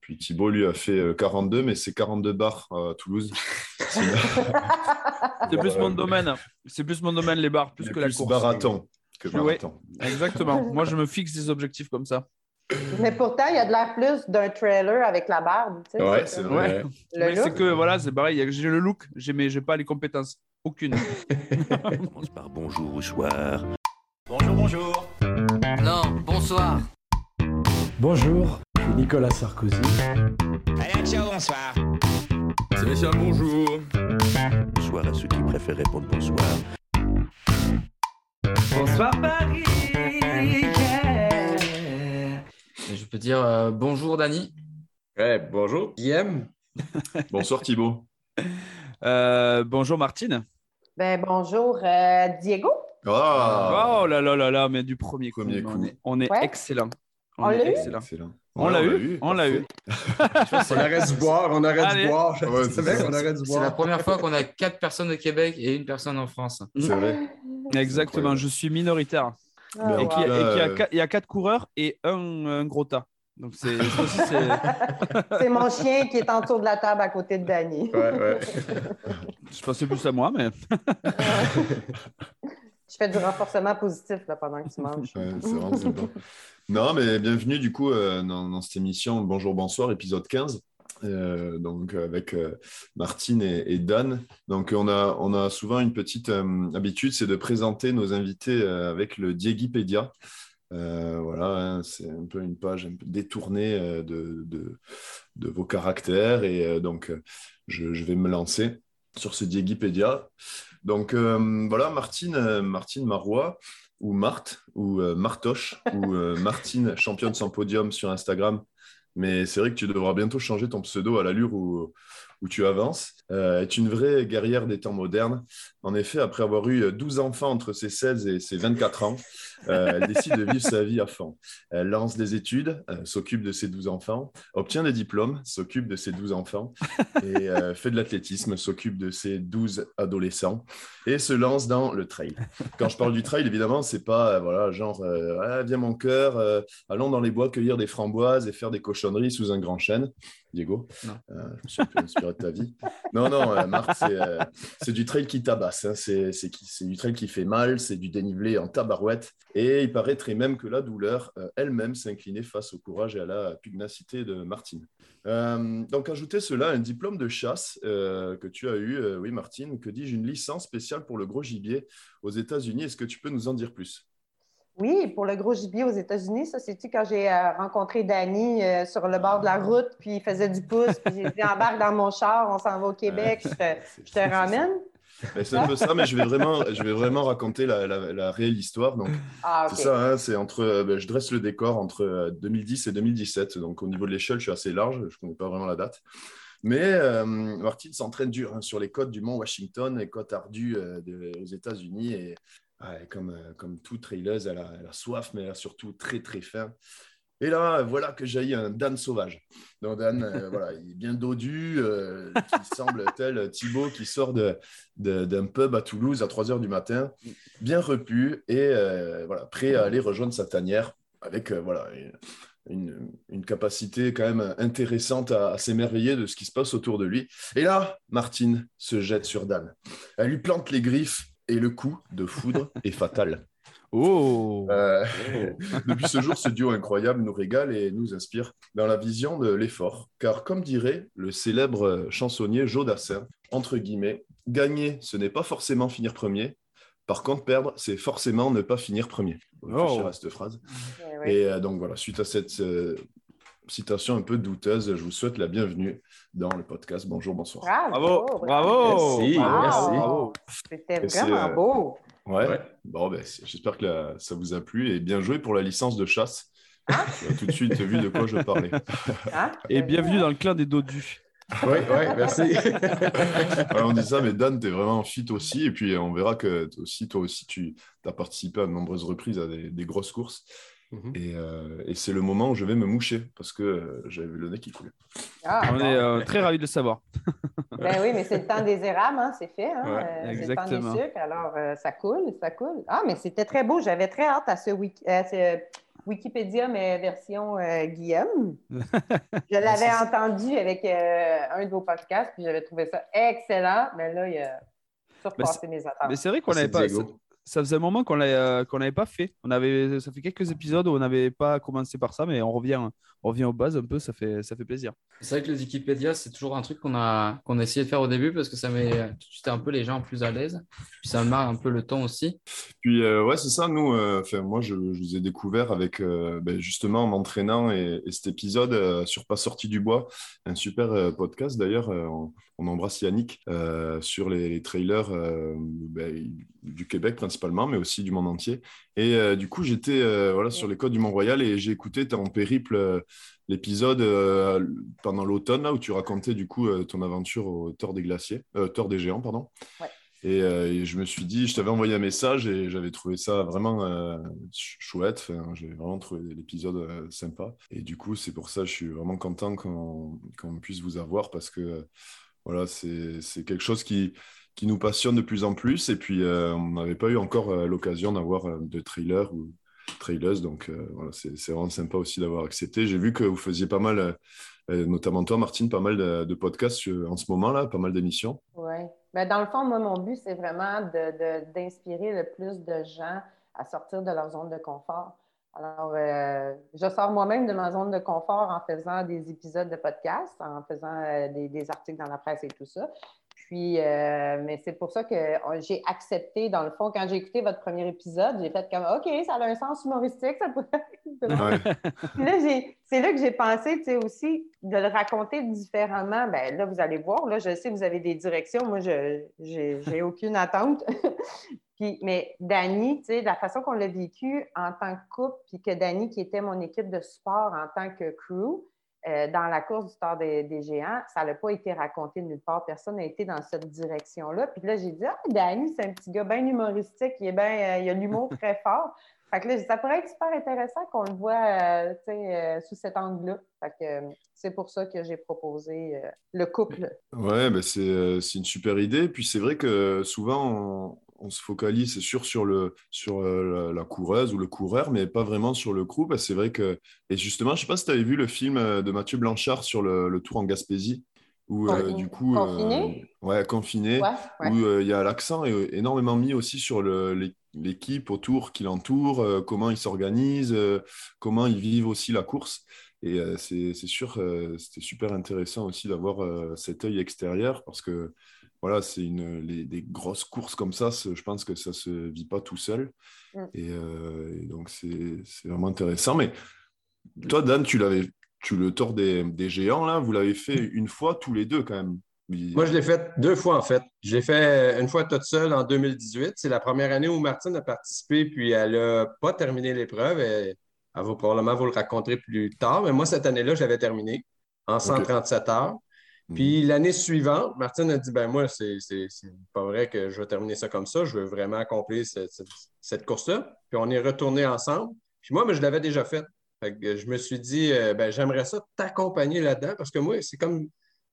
Puis Thibaut, lui, a fait euh, 42, mais c'est 42 bars à Toulouse. C'est plus mon domaine. C'est plus mon domaine, les bars, plus que la plus course. marathon que Ouais. marathon. Exactement. Moi, je me fixe des objectifs comme ça. Mais pourtant, il y a de l'air plus d'un trailer avec la barbe. tu sais. Ouais, c'est vrai. C'est que voilà, c'est pareil. J'ai le look, j'ai mais j'ai pas les compétences. Aucune. commence par bonjour ou soir. Bonjour, bonjour. Non, bonsoir. Bonjour, je suis Nicolas Sarkozy. Allez, ciao, bonsoir. Sébastien, bonjour. Bonsoir à ceux qui préfèrent répondre bonsoir. Bonsoir Paris. Je peux dire euh, bonjour Dani. Ouais, bonjour, Guillaume. Bonsoir Thibaut. Euh, bonjour Martine. Ben, bonjour, euh, Diego. Ah, Oh là là là là, mais du premier coup. Premier on coup. est, on est Ouais. excellent. On l'a eu? excellent. Excellent. On l'a eu, on l'a eu. On arrête de boire, on arrête Allez. de boire. C'est la première fois qu'on a quatre personnes au Québec et une personne en France. C'est vrai. Exactement, je suis minoritaire. Ah, et wow. qu'il y a- et qu'il y a quatre- il y a quatre coureurs et un, un gros tas. Donc c'est mon chien qui est en dessous de la table à côté de Danny. Ouais, ouais. je pensais plus à moi, mais Je fais du renforcement positif là, pendant que tu manges. Ouais, c'est sympa. Non, mais bienvenue du coup euh, dans, cette émission Bonjour, bonsoir, épisode 15. euh, donc avec euh, Martine et, Dan. Donc on a, on a souvent une petite habitude, c'est de présenter nos invités avec le Diegipédia. Euh, voilà, hein, c'est un peu une page détournée de, de, vos caractères et donc je vais me lancer sur ce Diegipédia. Donc euh, voilà, Martine, euh, Martine Marois ou Marthe, ou euh, Martoche, ou Martine, championne sans podium sur Instagram. Mais c'est vrai que tu devras bientôt changer ton pseudo à l'allure où, où tu avances. Euh, est une vraie guerrière des temps modernes. En effet, après avoir eu 12 enfants entre ses 16 et ses 24 ans, euh, elle décide de vivre sa vie à fond. Elle lance des études, euh, s'occupe de ses 12 enfants, obtient des diplômes, s'occupe de ses 12 enfants, et euh, fait de l'athlétisme, s'occupe de ses 12 adolescents, et se lance dans le trail. Quand je parle du trail, évidemment, c'est pas euh, voilà, genre euh, Ah, viens mon cœur, euh, allons dans les bois cueillir des framboises et faire des cochonneries sous un grand chêne. Diego. Euh, je me suis un peu inspiré de ta vie. Non, non, euh, Marc, c'est euh, c'est du trail qui tabasse. hein. C'est c'est qui- c'est du trail qui fait mal, c'est du dénivelé en tabarouette. Et il paraîtrait même que la douleur euh, elle-même s'inclinait face au courage et à la pugnacité de Martine. Euh, donc, ajoutez cela un diplôme de chasse que tu as eu, oui, Martine, que dis-je, une licence spéciale pour le gros gibier aux États-Unis. Est-ce que tu peux nous en dire plus? Oui, pour le gros gibier aux États-Unis, ça, c'est-tu quand j'ai euh, rencontré Danny euh, sur le bord de la route, puis il faisait du pouce, puis j'ai dit embarque dans mon char, on s'en va au Québec, je te, je te ramène? C'est un peu ça, mais je vais vraiment, je vais vraiment raconter la, la- la réelle histoire. Donc, Ah. C'est ça, hein, c'est entre, euh, ben, je dresse le décor entre euh, 2010 et 2017. Donc, au niveau de l'échelle, je suis assez large, je ne connais pas vraiment la date. Mais euh, Martine s'entraîne dur hein, sur les côtes du mont Washington, les côtes ardues euh, de- aux États-Unis. Et ouais, comme, euh, comme toute traileuse, elle a, elle a soif, mais elle a surtout très, très faim. Et là, voilà que jaillit un Dan sauvage. Donc, Dan, euh, voilà, il est bien dodu, euh, qui semble tel Thibaut qui sort de, de- d'un pub à Toulouse à 3 h du matin, bien repu et euh, voilà, prêt à aller rejoindre sa tanière avec voilà, une, une capacité quand même intéressante à, à s'émerveiller de ce qui se passe autour de lui. Et là, Martine se jette sur Dan. Elle lui plante les griffes et le coup de foudre est fatal. oh, Euh, depuis ce jour, ce duo incroyable nous régale et nous inspire dans la vision de l'effort. Car comme dirait le célèbre chansonnier Joe Dassin, entre guillemets, gagner, ce n'est pas forcément finir premier. Par contre, perdre, c'est forcément ne pas finir premier. Faut réfléchir Oh. à cette phrase. Eh. Et euh, donc voilà, suite à cette euh, citation un peu douteuse, je vous souhaite la bienvenue dans le podcast Bonjour, bonsoir. Bravo! bravo, bravo, Merci, Wow! merci. C'était vraiment euh, beau. Ouais. Ouais. Bon, ben, j'espère que la- ça vous a plu et bien joué pour la licence de chasse. Tu as tout de suite vu de quoi je parlais. Hein? Et bienvenue dans le clan des dodus. Oui, oui, merci. Ouais, on dit ça, mais Dan, tu es vraiment fit aussi. Et puis, on verra que toi aussi, toi aussi tu as participé à de nombreuses reprises à des, des grosses courses. Et, euh, et c'est le moment où je vais me moucher parce que euh, j'avais le nez qui coulait. Ah, On est euh, très ravis de le savoir. Ben oui, mais c'est le temps des érables, hein, c'est fait. Hein? Ouais, Euh, c'est le exactement. temps des sucres, alors euh, ça coule, ça coule. Ah, mais c'était très beau. J'avais très hâte à ce week à ce Wikipédia, mais version euh, Guillaume. Je l'avais entendu avec euh, un de vos podcasts, puis j'avais trouvé ça excellent. Mais là, il a surpassé mes attentes. Mais c'est vrai qu'on n'avait pas. Diego. Ça, faisait un moment qu'on l'avait euh, n'avait pas fait. On avait, ça fait quelques épisodes où on n'avait pas commencé par ça, mais on revient, on revient aux bases un peu. Ça fait, ça fait plaisir. C'est vrai que le Wikipédia, c'est toujours un truc qu'on a, qu'on a essayé de faire au début parce que ça met tout de suite un peu les gens plus à l'aise. Puis ça marque un peu le temps aussi. Puis euh, ouais, c'est ça, nous, euh, enfin, moi je, je vous ai découvert avec euh, ben, justement en m'entraînant et, et cet épisode euh, sur Pas sorti du bois, un super euh, podcast d'ailleurs, euh, on, on embrasse Yannick euh, sur les, les trailers euh, ben, du Québec principalement, mais aussi du monde entier. Et euh, du coup, j'étais voilà, sur les côtes du Mont-Royal et j'ai écouté ton périple, l'épisode pendant l'automne, là où tu racontais du coup ton aventure au Tort des Glaciers, Tort des Géants, pardon. Ouais. Et, et je me suis dit, je t'avais envoyé un message et j'avais trouvé ça vraiment ch- chouette. Enfin, j'ai vraiment trouvé l'épisode sympa. Et du coup, c'est pour ça que je suis vraiment content qu'on qu'on puisse vous avoir parce que voilà, c'est quelque chose qui, nous passionne de plus en plus. Et puis, euh, on n'avait pas eu encore euh, l'occasion d'avoir euh, de trailers ou trailers. Donc, voilà, c'est vraiment sympa aussi d'avoir accepté. J'ai vu que vous faisiez pas mal, notamment toi, Martine, pas mal de, de podcasts en ce moment-là, pas mal d'émissions. Oui. Mais dans le fond, moi, mon but, c'est vraiment de- de- d'inspirer le plus de gens à sortir de leur zone de confort. Alors, euh, je sors moi-même de ma zone de confort en faisant des épisodes de podcast, en faisant euh, des, des articles dans la presse et tout ça. Puis, euh, mais c'est pour ça que j'ai accepté, dans le fond, quand j'ai écouté votre premier épisode, j'ai fait comme OK, ça a un sens humoristique, ça pourrait. Ouais. C'est là que j'ai pensé, tu sais, aussi, de le raconter différemment. Ben là, vous allez voir, là, je sais que vous avez des directions. Moi, je j'ai aucune attente. puis, mais Dani, tu sais, la façon qu'on l'a vécu en tant que couple, puis que Dani, qui était mon équipe de sport en tant que crew, euh, dans la course du Star des, des Géants, ça n'a pas été raconté nulle part. Personne n'a été dans cette direction-là. Puis là, j'ai dit, ah, Danny, c'est un petit gars bien humoristique, il, est euh, il a l'humour très fort. Fait que là, ça pourrait être super intéressant qu'on le voit euh, tu sais, euh, sous cet angle-là. Fait que euh, c'est pour ça que j'ai proposé le couple. Ouais, ben c'est c'est une super idée. Puis c'est vrai que souvent, on, se focalise, c'est sûr, sur, le, sur euh, la, la coureuse ou le coureur, mais pas vraiment sur le crew. Parce que c'est vrai que. Et justement, je sais pas si tu avais vu le film euh, de Mathieu Blanchard sur le, le tour en Gaspésie, où euh, du coup. euh, Confiné? ouais, confiné. Ouais, ouais. où euh, il y a l'accent énormément mis aussi sur le- l'équipe autour qui l'entoure, comment ils s'organisent, comment ils vivent aussi la course. Et c'est sûr, c'était super intéressant aussi d'avoir cet œil extérieur parce que voilà, c'est une les, des grosses courses comme ça, je pense que ça se vit pas tout seul. Mm. Et, euh, et donc c'est vraiment intéressant. Mais toi, Dan, tu l'avais, tu le tort des, des géants là, vous l'avez fait une fois tous les deux quand même. Il- Moi, je l'ai fait deux fois, en fait. Je l'ai fait une fois toute seule en 2018. C'est la première année où Martine a participé, puis elle n'a pas terminé l'épreuve. Elle, elle va probablement vous le raconter plus tard. Mais moi, cette année-là, j'avais terminé en 137 heures. Mhm. Puis l'année suivante, Martine a dit ben moi, c'est c'est- c'est pas vrai que je vais terminer ça comme ça. Je veux vraiment accomplir cette, cette- cette course-là. Puis on est retourné ensemble. Puis moi, mais je l'avais déjà fait. Fait que je me suis dit euh, ben, j'aimerais ça t'accompagner là-dedans parce que moi, c'est comme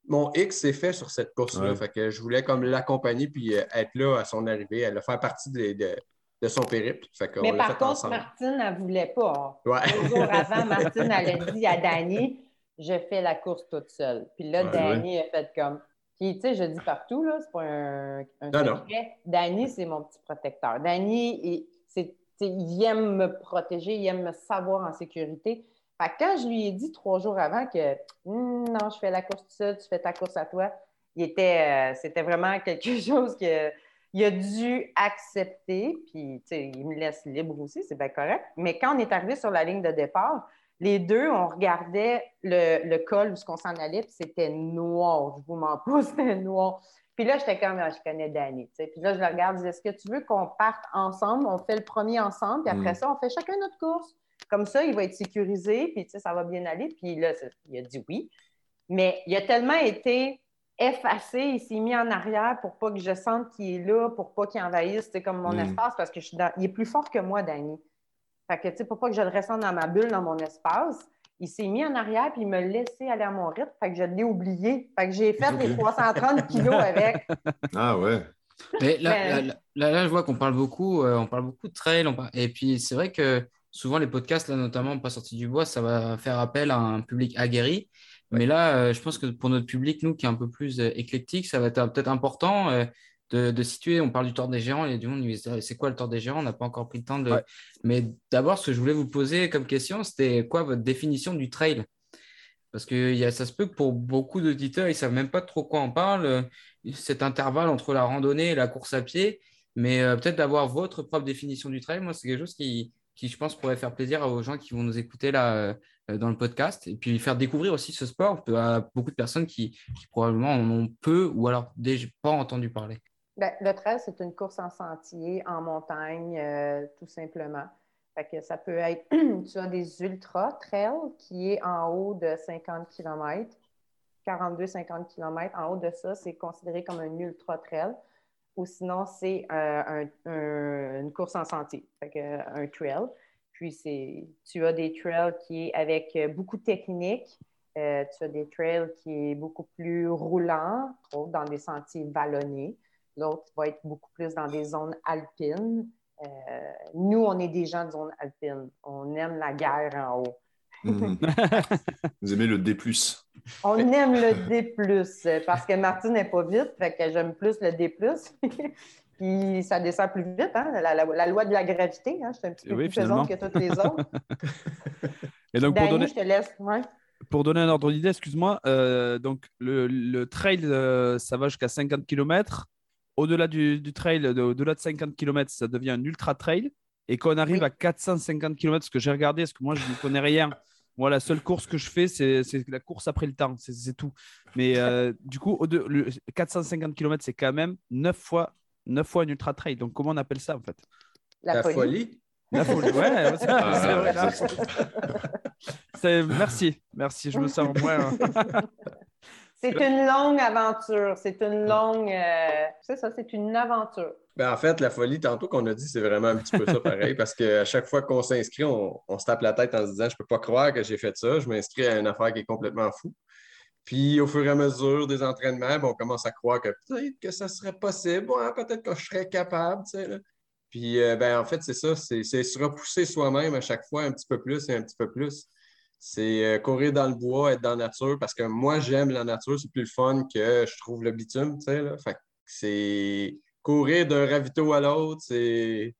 mon X s'est fait sur cette course-là. Ouais. Fait que je voulais comme l'accompagner puis euh, être là à son arrivée. Elle a fait partie de, de- de son périple. Fait Mais par fait contre, ensemble. Martine, elle ne voulait pas. Ouais. Deux jours avant, Martine, elle a dit à Dani Je fais la course toute seule. Puis là, Ouais, Dani a fait comme. Puis, tu sais, je dis partout, là, c'est pas un, un Non, non. secret. Dani, c'est mon petit protecteur. Dani, il, c'est- aime me protéger, il aime me savoir en sécurité. Fait que quand je lui ai dit trois jours avant que Hum, non, je fais la course toute seule, tu fais ta course à toi, il était, euh, c'était vraiment quelque chose que il a dû accepter, puis tu sais, il me laisse libre aussi, c'est bien correct. Mais quand on est arrivé sur la ligne de départ, les deux, on regardait le, le col où on s'en allait, puis c'était noir. Je vous mens pas, c'était noir. Puis là, j'étais comme, Ah, je connais Danny. Puis là, je le regarde, je dis, est-ce que tu veux qu'on parte ensemble? On fait le premier ensemble, puis après Mm. ça, on fait chacun notre course. Comme ça, il va être sécurisé, puis ça va bien aller. Puis là, il a dit oui. Mais il a tellement été effacé, il s'est mis en arrière pour pas que je sente qu'il est là, pour pas qu'il envahisse comme mon Mm. espace, parce que je suis dans... il est plus fort que moi, Danny. Fait que, tu sais, pour pas que je le ressente dans ma bulle, dans mon espace, il s'est mis en arrière puis il m'a laissé aller à mon rythme. Fait que je l'ai oublié. Fait que j'ai fait les 330 kilos avec. Ah ouais. Mais là, Mais- là, là- là, je vois qu'on parle beaucoup, euh, on parle beaucoup de trail, on par- et puis c'est vrai que souvent les podcasts, là notamment Pas sorti du bois, ça va faire appel à un public aguerri. Mais là, euh, je pense que pour notre public, nous qui est un peu plus euh, éclectique, ça va être peut-être important euh, de, de situer. On parle du tort des géants et du monde, dit, c'est quoi le tort des géants On n'a pas encore pris le temps de. Ouais. Mais d'abord, ce que je voulais vous poser comme question, c'était quoi votre définition du trail? Parce que il y a, ça se peut que pour beaucoup d'auditeurs, ils ne savent même pas trop quoi on parle, euh, cet intervalle entre la randonnée et la course à pied. Mais euh, peut-être d'avoir votre propre définition du trail, moi, c'est quelque chose qui, qui, je pense, pourrait faire plaisir aux gens qui vont nous écouter là euh, dans le podcast. Et puis faire découvrir aussi ce sport à beaucoup de personnes qui, qui probablement en ont peu ou alors déjà pas entendu parler. Ben, le trail, c'est une course en sentier, en montagne, euh, tout simplement. Fait ça peut être, tu as des ultra trails qui est en haut de 50 km, 42-50 km. En haut de ça, c'est considéré comme un ultra trail. Ou sinon, c'est euh, un- un- une course en sentier, fait euh, un trail. Puis, tu as des trails qui est avec beaucoup de technique. Tu as des trails qui est beaucoup plus roulant, dans des sentiers vallonnés. L'autre va être beaucoup plus dans des zones alpines. Euh, nous, on est des gens de zone alpine. On aime la guerre en haut. Mhm. Vous aimez le D+. On aime le D+, parce que Martine n'est pas vite, fait que j'aime plus le D+. Puis ça descend plus vite, hein? la, la- la loi de la gravité. Hein? Je suis un petit peu Oui, plus pesante que toutes les autres. Et donc, pour donner, je te laisse. Ouais. pour donner un ordre d'idée, excuse-moi, euh, donc le, le trail, euh, ça va jusqu'à 50 km. Au-delà du, du trail, de- au-delà de 50 km, ça devient un ultra trail. Et quand on arrive Oui. à 450 km, ce que j'ai regardé, parce que moi, je n'y connais rien? Moi, la seule course que je fais, c'est la course après le temps. C'est tout. Mais euh, du coup, au de, le 450 km, c'est quand même 9 fois, 9 fois un ultra trail. Donc, comment on appelle ça, en fait? La, La folie. folie. La folie. Ouais, c'est Ah, vrai. là. C'est- Merci. Merci. Je me sens moins. hein. C'est une longue aventure. C'est une longue. euh, C'est ça, c'est une aventure. Ben, en fait, la folie, tantôt qu'on a dit, c'est vraiment un petit peu ça pareil, parce qu'à chaque fois qu'on s'inscrit, on, on se tape la tête en se disant Je peux pas croire que j'ai fait ça, je m'inscris à une affaire qui est complètement fou. Puis au fur et à mesure des entraînements, ben, on commence à croire que peut-être que ça serait possible, peut-être que je serais capable. tu sais, là. Puis euh, ben, en fait, c'est ça, c'est se repousser soi-même à chaque fois un petit peu plus et un petit peu plus. C'est euh, courir dans le bois, être dans la nature, parce que moi, j'aime la nature, c'est plus le fun que je trouve le bitume. tu sais, là. Fait que c'est courir d'un ravito à l'autre, c'est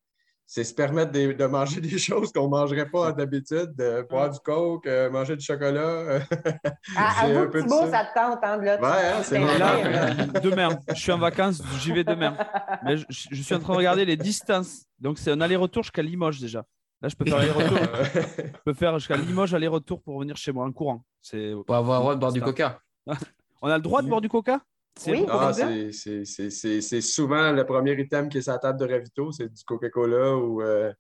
c'est se permettre de, de manger des choses qu'on ne mangerait pas d'habitude, de boire du coke, euh, manger du chocolat. euh, À, peu de Thibaut, ça. ça te tente, hein, de là, Ouais, hein, c'est Là, là. demain, je suis en vacances, j'y vais demain. Mais je, je suis en train de regarder les distances. Donc, c'est un aller-retour jusqu'à Limoges déjà. Là, je peux faire aller-retour. je peux faire jusqu'à Limoges aller-retour pour revenir chez moi en courant. C'est... Pour avoir le droit de boire du coca. On a le droit de boire du coca? C'est Oui. Ah, recommandé c'est- c'est- c'est c'est- c'est souvent le premier item qui est sur la table de ravito, c'est du Coca-Cola ou euh,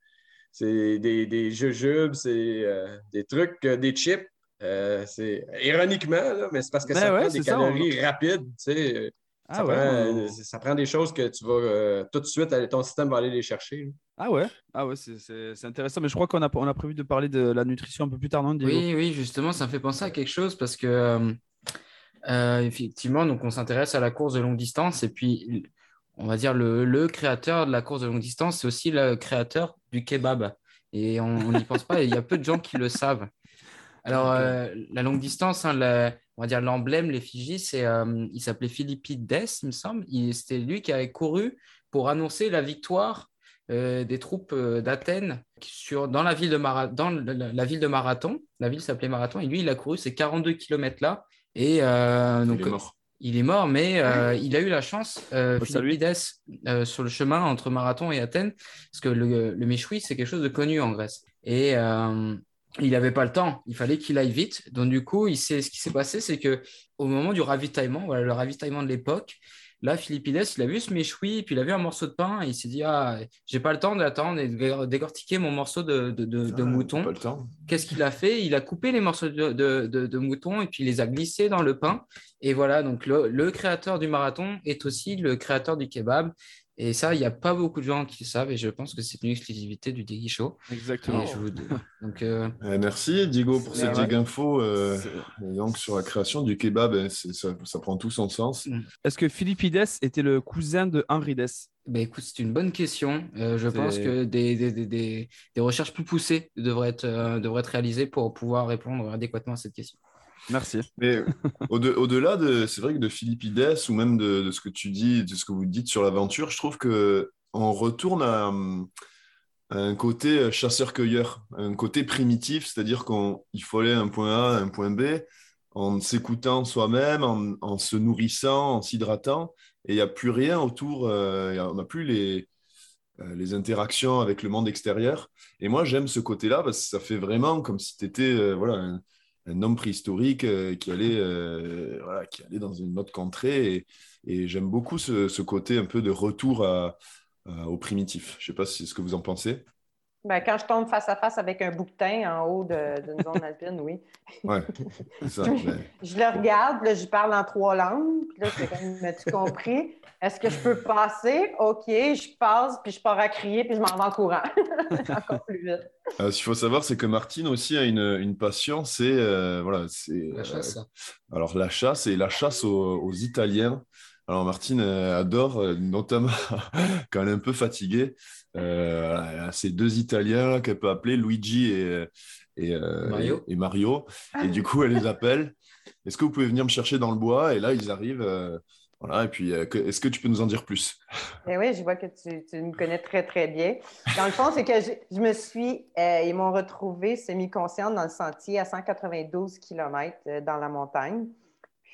c'est des, des jujubes, c'est euh, des trucs, euh, des chips. Euh, c'est ironiquement, là, mais c'est parce que Ben ça ouais, prend des on- calories rapides. tu sais. Ah ça, ouais, prend, euh, ça prend des choses que tu vas euh, tout de suite, aller- ton système va aller les chercher. là. Ah ouais, ah ouais c'est, intéressant. Mais je crois qu'on a, on a prévu de parler de la nutrition un peu plus tard, non, Diego? Oui, oui, justement, ça me fait penser à quelque chose parce que, euh, euh, effectivement, donc on s'intéresse à la course de longue distance et puis, on va dire, le, le créateur de la course de longue distance, c'est aussi le créateur du kebab. Et on on n'y pense pas, et il y a peu de gens qui le savent. Alors, euh, la longue distance, hein, la- on va dire l'emblème, l'effigie, c'est, euh, il s'appelait Philippides, il me semble. C'était lui qui avait couru pour annoncer la victoire euh, des troupes d'Athènes sur, dans, la ville de Mara- dans la, la- la ville de Marathon. La ville s'appelait Marathon et lui, il a couru ces 42 km-là. Et donc, Il est mort. il est mort, mais euh, il a eu la chance, euh, Oh. Philippides, euh, sur le chemin entre Marathon et Athènes, parce que le, le méchoui, c'est quelque chose de connu en Grèce. Et il n'avait pas le temps, il fallait qu'il aille vite. Donc, du coup, il sait, ce qui s'est passé, c'est que au moment du ravitaillement, voilà, le ravitaillement de l'époque, là, Philippides, il a vu ce méchoui, puis il a vu un morceau de pain, et il s'est dit Ah, j'ai pas le temps d'attendre et de décortiquer mon morceau de, de, de- de Ah, mouton. Pas le temps. Qu'est-ce qu'il a fait? Il a coupé les morceaux de, mouton et puis il les a glissés dans le pain. Et voilà, donc le, le créateur du marathon est aussi le créateur du kebab. Et ça, il n'y a pas beaucoup de gens qui le savent et je pense que c'est une exclusivité du Diggy Show. Exactement. Et je vous- Donc, euh, Euh, merci Diego pour cette Ouais. digue info. euh, donc sur la création du kebab, hein, c'est- ça, ça prend tout son sens. Est-ce que Philippides était le cousin de Henri Dess? Ben, écoute, c'est une bonne question. Euh, je pense que des, des, des- des- des recherches plus poussées devraient être, euh, devraient être réalisées pour pouvoir répondre adéquatement à cette question. Merci. Mais au-de- au-delà de, c'est vrai que de Philippides ou même de, de ce que tu dis, de ce que vous dites sur l'aventure, je trouve que on retourne à, un côté chasseur-cueilleur, un côté primitif, c'est-à-dire qu'il faut aller d'un point A un point B en s'écoutant soi-même, en, se nourrissant, en s'hydratant, et il n'y a plus rien autour, euh, a- on n'a plus les, euh, les interactions avec le monde extérieur. Et moi, j'aime ce côté-là parce que ça fait vraiment comme si tu étais voilà, un, un homme préhistorique euh, qui, allait, euh, qui allait dans une autre contrée. Et, j'aime beaucoup ce, côté un peu de retour au primitif. Je ne sais pas c'est ce que vous en pensez. Ben, quand je tombe face à face avec un bouquetin en haut de- d'une zone alpine, oui. Ouais, ça. Ben, Je le regarde, là, je parle en trois langues. Puis là, c'est comme, as-tu compris? Est-ce que je peux passer? OK, je passe, puis je pars à crier, puis je m'en vais en courant. Encore plus vite. euh, ce qu'il faut savoir, c'est que Martine aussi a une, une passion, c'est euh, voilà, c'est La chasse. euh, alors la chasse et la chasse aux, aux Italiens. Alors Martine adore, notamment quand elle est un peu fatiguée, euh, a ces deux Italiens qu'elle peut appeler Luigi et, et, euh, Mario. et, et Mario. Et du coup, elle les appelle. Est-ce que vous pouvez venir me chercher dans le bois? Et là, ils arrivent. euh, voilà. Et puis, euh, est-ce que tu peux nous en dire plus? Ben oui, je vois que tu, tu me connais très, très bien. Dans le fond, c'est que je, je me suis, euh, ils m'ont retrouvée semi-consciente dans le sentier à 192 km dans la montagne.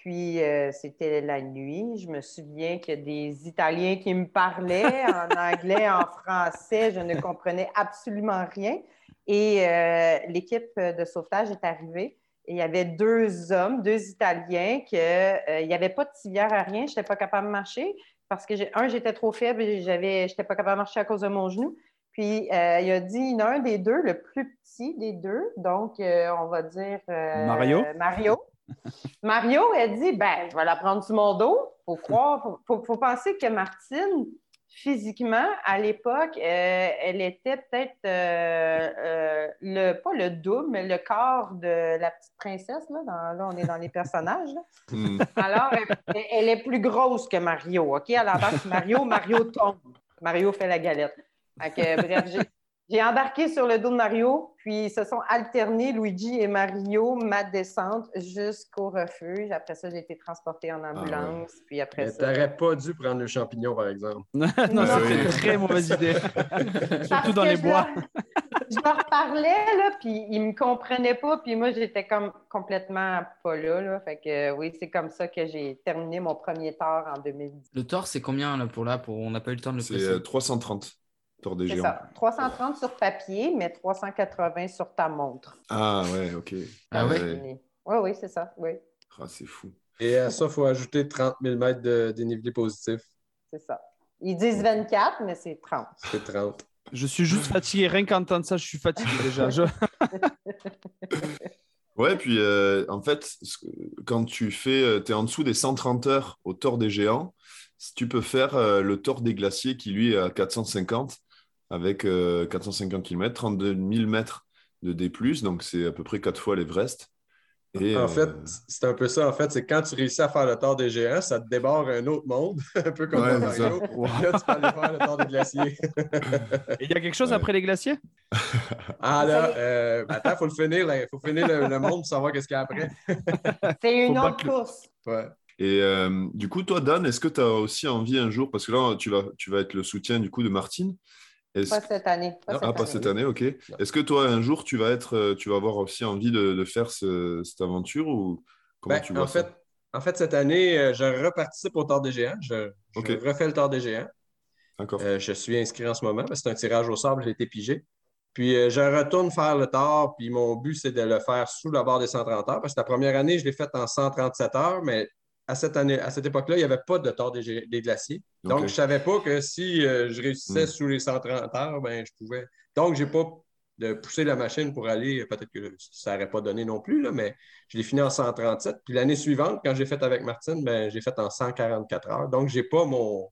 Puis, euh, c'était la nuit. Je me souviens qu'il y a des Italiens qui me parlaient en anglais, en français. Je ne comprenais absolument rien. Et euh, l'équipe de sauvetage est arrivée. Et il y avait deux hommes, deux Italiens, que, euh, il n'y avait pas de civière à rien. Je n'étais pas capable de marcher parce que, un, j'étais trop faible et je n'étais pas capable de marcher à cause de mon genou. Puis, euh, il a dit l'un des deux, le plus petit des deux, donc euh, on va dire euh, Mario? Mario. Mario, elle dit ben, je vais la prendre sur mon dos. Faut croire, faut, faut- faut penser que Martine, physiquement, à l'époque, euh, elle était peut-être euh, euh, le pas le double, mais le corps de la petite princesse. Là, dans- là on est dans les personnages. là. Hmm. Alors, elle, elle est plus grosse que Mario, OK? À l'embarque Mario, Mario tombe. Mario fait la galette. Bref, j'ai- embarqué sur le dos de Mario, puis ils se sont alternés, Luigi et Mario, ma descente jusqu'au refuge. Après ça, j'ai été transportée en ambulance, puis après Mais ça... t'aurais pas dû prendre le champignon, par exemple. non, Ah c'est une très mauvaise idée. Parce Surtout dans les je bois. leur- je leur parlais, là, puis ils me comprenaient pas, puis moi, j'étais comme complètement pas là, là. Fait que oui, c'est comme ça que j'ai terminé mon premier tort en 2010. Le tort, c'est combien là, pour là pour... On n'a pas eu le temps de le C'est préciser. euh, 330 tort des géants. ça. 330 sur papier, mais 380 sur ta montre. Ah ouais, ok. Ah ouais? Oui, oui, c'est ça. Oui, Ah, c'est fou. Et à ça, il faut ajouter 30 000 mètres de dénivelé positif. c'est ça. Ils disent 24, mais c'est 30. C'est 30. Je suis juste fatigué. Rien qu'entendre ça, je suis fatigué déjà. Je- Ouais, puis euh, en fait, quand tu fais, tu es en dessous des 130 heures au tort des géants, si tu peux faire euh, le tort des glaciers qui lui est à 450 avec euh, 450 km, 32 000 mètres de D+, donc c'est à peu près quatre fois l'Everest. Et, En euh, fait, c'est un peu ça. En fait, c'est quand tu réussis à faire le tort des géants, ça te débarre un autre monde, un peu comme Ouais, Mario. Puis Là, tu peux aller faire le tort des glaciers. Et Il y a quelque chose Ouais. après les glaciers? Ah là, euh, ben, attends, il faut le finir. Il faut finir le, le monde pour savoir qu'est-ce qu'il y a après. C'est une Faut autre le- course. Ouais. Et euh, du coup, toi, Dan, est-ce que tu as aussi envie un jour, parce que là, tu vas, tu vas être le soutien du coup de Martine. Pas cette année. Pas Non, cette Ah, pas année. cette année, ok. Est-ce que toi, un jour, tu vas être, euh, tu vas avoir aussi envie de, de faire ce- cette aventure ou comment Ben, tu vois en, ça? fait, en fait, cette année, euh, je reparticipe au tort des géants. Je, refais le tort des géants. D'accord. Euh, je suis inscrit en ce moment. C'est un tirage au sable, j'ai été pigé. Puis euh, je retourne faire le tort, puis mon but, c'est de le faire sous la barre des 130 heures, parce que la première année, je l'ai fait en 137 heures, mais à cette, année, à cette époque-là, il n'y avait pas de tort des, glaciers. Donc, je ne savais pas que si euh, je réussissais Hmm. sous les 130 heures, ben, je pouvais. Donc, je n'ai pas de pousser la machine pour aller, peut-être que ça n'aurait pas donné non plus, là, mais je l'ai fini en 137. Puis l'année suivante, quand j'ai fait avec Martine, ben, j'ai fait en 144 heures. Donc, je n'ai pas mon.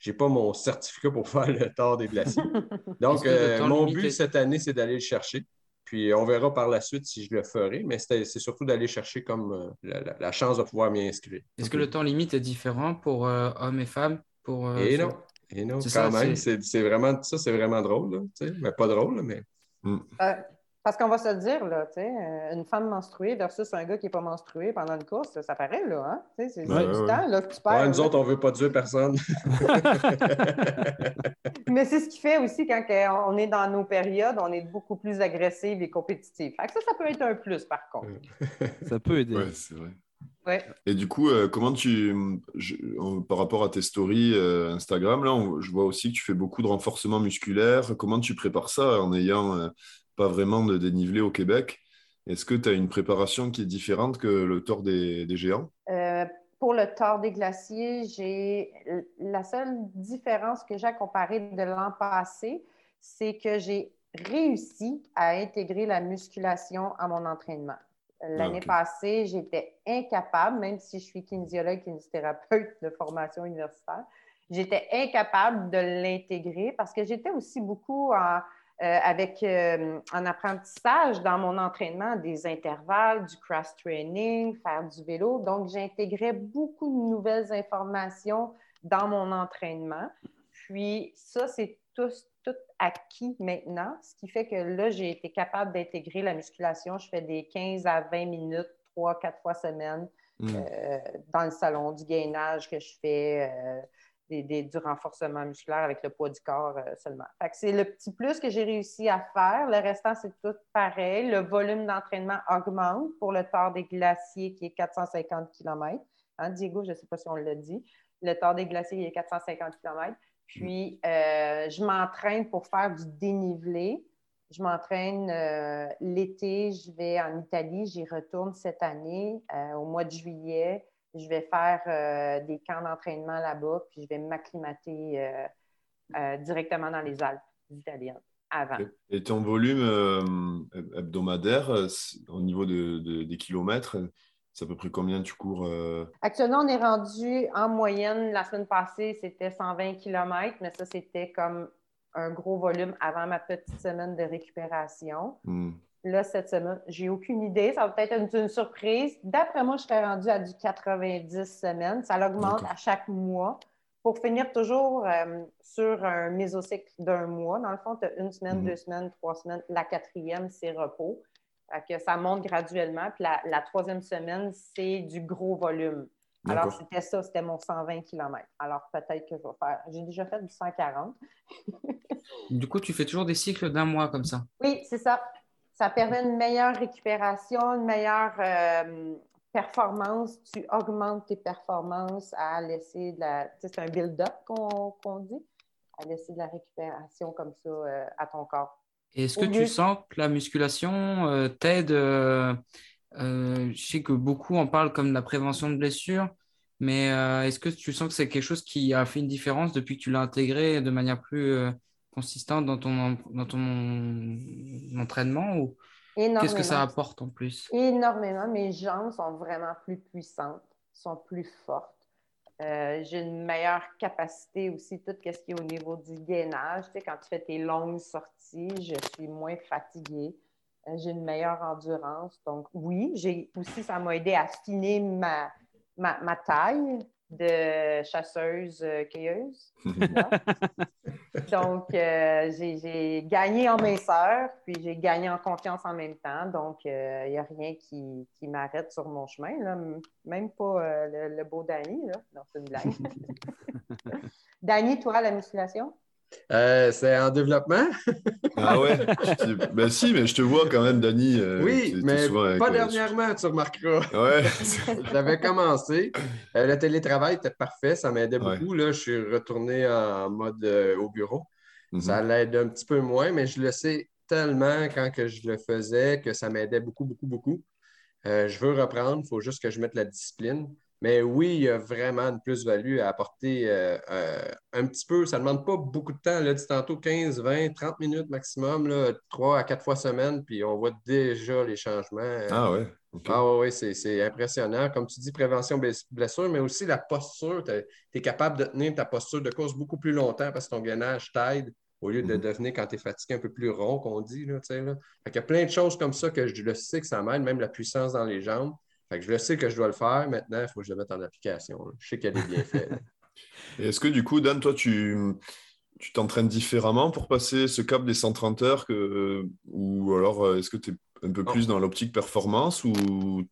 J'ai pas mon certificat pour faire le tort des glaciers. Donc, euh, mon but cette année, c'est d'aller le chercher. Puis on verra par la suite si je le ferai, mais c'est surtout d'aller chercher comme euh, la, la- la chance de pouvoir m'y inscrire. Est-ce que le temps limite est différent pour euh, hommes et femmes pour, euh, Et ce- non. Et non, C'est quand ça, même, c'est- vraiment, ça, c'est vraiment drôle, là, mais pas drôle, mais Euh, parce qu'on va se dire, là, tu sais, euh, une femme menstruée versus un gars qui n'est pas menstrué pendant une course, ça paraît, là. Hein? C'est Ouais, du ouais, temps là, que tu perds. ouais, nous là. autres, on veut pas tuer personne. Mais c'est ce qui fait aussi quand on est dans nos périodes, on est beaucoup plus agressive et compétitive. Fait que ça, ça peut être un plus, par contre. Ça peut aider. Ouais, c'est vrai. Ouais. Et du coup, euh, comment tu, je- par rapport à tes stories euh, Instagram, là, on- je vois aussi que tu fais beaucoup de renforcement musculaire. Comment tu prépares ça en n'ayant euh, pas vraiment de dénivelé au Québec? Est-ce que tu as une préparation qui est différente que le tort des, des géants? Euh, pour le tort des glaciers, j'ai la seule différence que j'ai à comparer de l'an passé, c'est que j'ai réussi à intégrer la musculation à mon entraînement. L'année ok. passée, j'étais incapable, même si je suis kinésiologue, kinésithérapeute de formation universitaire, j'étais incapable de l'intégrer parce que j'étais aussi beaucoup en, euh, avec euh, en apprentissage dans mon entraînement des intervalles, du cross-training, faire du vélo. Donc, j'intégrais beaucoup de nouvelles informations dans mon entraînement. Puis, ça, c'est tout, tout acquis maintenant, ce qui fait que là, j'ai été capable d'intégrer la musculation. Je fais des 15 à 20 minutes, 3, 4 fois semaine Hmm. euh, dans le salon, du gainage que je fais, euh, des- du renforcement musculaire avec le poids du corps euh, seulement. C'est le petit plus que j'ai réussi à faire. Le restant, c'est tout pareil. Le volume d'entraînement augmente pour le tort des glaciers qui est 450 km. Hein, Diego, je ne sais pas si on l'a dit. Le tort des glaciers il est 450 km. Puis, euh, je m'entraîne pour faire du dénivelé. Je m'entraîne euh, l'été, je vais en Italie, j'y retourne cette année au mois de juillet. Je vais faire euh, des camps d'entraînement là-bas, puis je vais m'acclimater euh, euh, directement dans les Alpes italiennes avant. Et ton volume hebdomadaire, au niveau de, de- des kilomètres, c'est à peu près combien tu cours Actuellement, on est rendu en moyenne, la semaine passée, c'était 120 km, mais ça, c'était comme un gros volume avant ma petite semaine de récupération. hmm. Là, cette semaine, j'ai aucune idée. Ça va peut-être être une, une surprise. D'après moi, je serais rendue à du 90 semaines. Ça l'augmente D'accord. à chaque mois pour finir toujours euh, sur un mésocycle d'un mois. Dans le fond, tu as une semaine, Mhm. deux semaines, trois semaines. La quatrième, c'est repos. Que ça monte graduellement. Puis la, la troisième semaine, c'est du gros volume. Alors, c'était ça, c'était mon 120 km. Alors, peut-être que je vais faire. J'ai déjà fait du 140. Du coup, tu fais toujours des cycles d'un mois comme ça? Oui, c'est ça. Ça permet une meilleure récupération, une meilleure euh, performance. Tu augmentes tes performances à laisser de la. C'est un build-up qu'on dit, à laisser de la récupération comme ça euh, à ton corps. Est-ce que lieu- tu sens que la musculation euh, t'aide Je sais que beaucoup en parlent comme de la prévention de blessures, mais est-ce que tu sens que c'est quelque chose qui a fait une différence depuis que tu l'as intégré de manière plus euh, consistante dans ton, dans ton entraînement ou qu'est-ce que ça apporte en plus? Énormément. Mes jambes sont vraiment plus puissantes, sont plus fortes. Euh, j'ai une meilleure capacité aussi, tout ce qui est au niveau du gainage. Tu sais, quand tu fais tes longues sorties, je suis moins fatiguée. Euh, j'ai une meilleure endurance. Donc, oui, j'ai aussi, ça m'a aidé à affiner ma, ma, ma taille de chasseuse-cueilleuse. Donc, euh, j'ai gagné en minceur, puis j'ai gagné en confiance en même temps. Donc, il n'y a rien qui, qui m'arrête sur mon chemin. Là. Même pas euh, le, le beau Danny. Là. Non, c'est une blague. Danny, toi, la musculation? Euh, c'est en développement? Ah ouais? Ben si, mais je te vois quand même, Dani. euh, oui, mais souvent pas dernièrement, tu remarqueras. Ouais. J'avais commencé. Euh, le télétravail était parfait, ça m'aidait Ouais. beaucoup. Là, je suis retourné en mode au bureau. Mhm. Ça l'aide un petit peu moins, mais je le sais tellement quand que je le faisais que ça m'aidait beaucoup, beaucoup, beaucoup. Je veux reprendre, il faut juste que je mette la discipline. Mais oui, il y a vraiment une plus-value à apporter euh, euh, un petit peu. Ça ne demande pas beaucoup de temps. Là, dit tantôt 15, 20, 30 minutes maximum, là, 3 à 4 fois semaine, puis on voit déjà les changements. Ah ok. Ah oui, c'est, impressionnant. Comme tu dis, prévention bless- blessure, mais aussi la posture. Tu es capable de tenir ta posture de course beaucoup plus longtemps parce que ton gainage t'aide au lieu de Mhm. devenir quand tu es fatigué un peu plus rond, qu'on dit. Là, tu sais, là. Fait qu'il y a plein de choses comme ça que je le sais que ça m'aide, même la puissance dans les jambes. Fait que je le sais que je dois le faire. Maintenant, il faut que je le mette en application. là. Je sais des bienfaits. là. Et est-ce que du coup, Dan, toi, tu tu t'entraînes différemment pour passer ce cap des 130 heures que, ou alors euh, est-ce que tu es un peu plus dans l'optique performance ou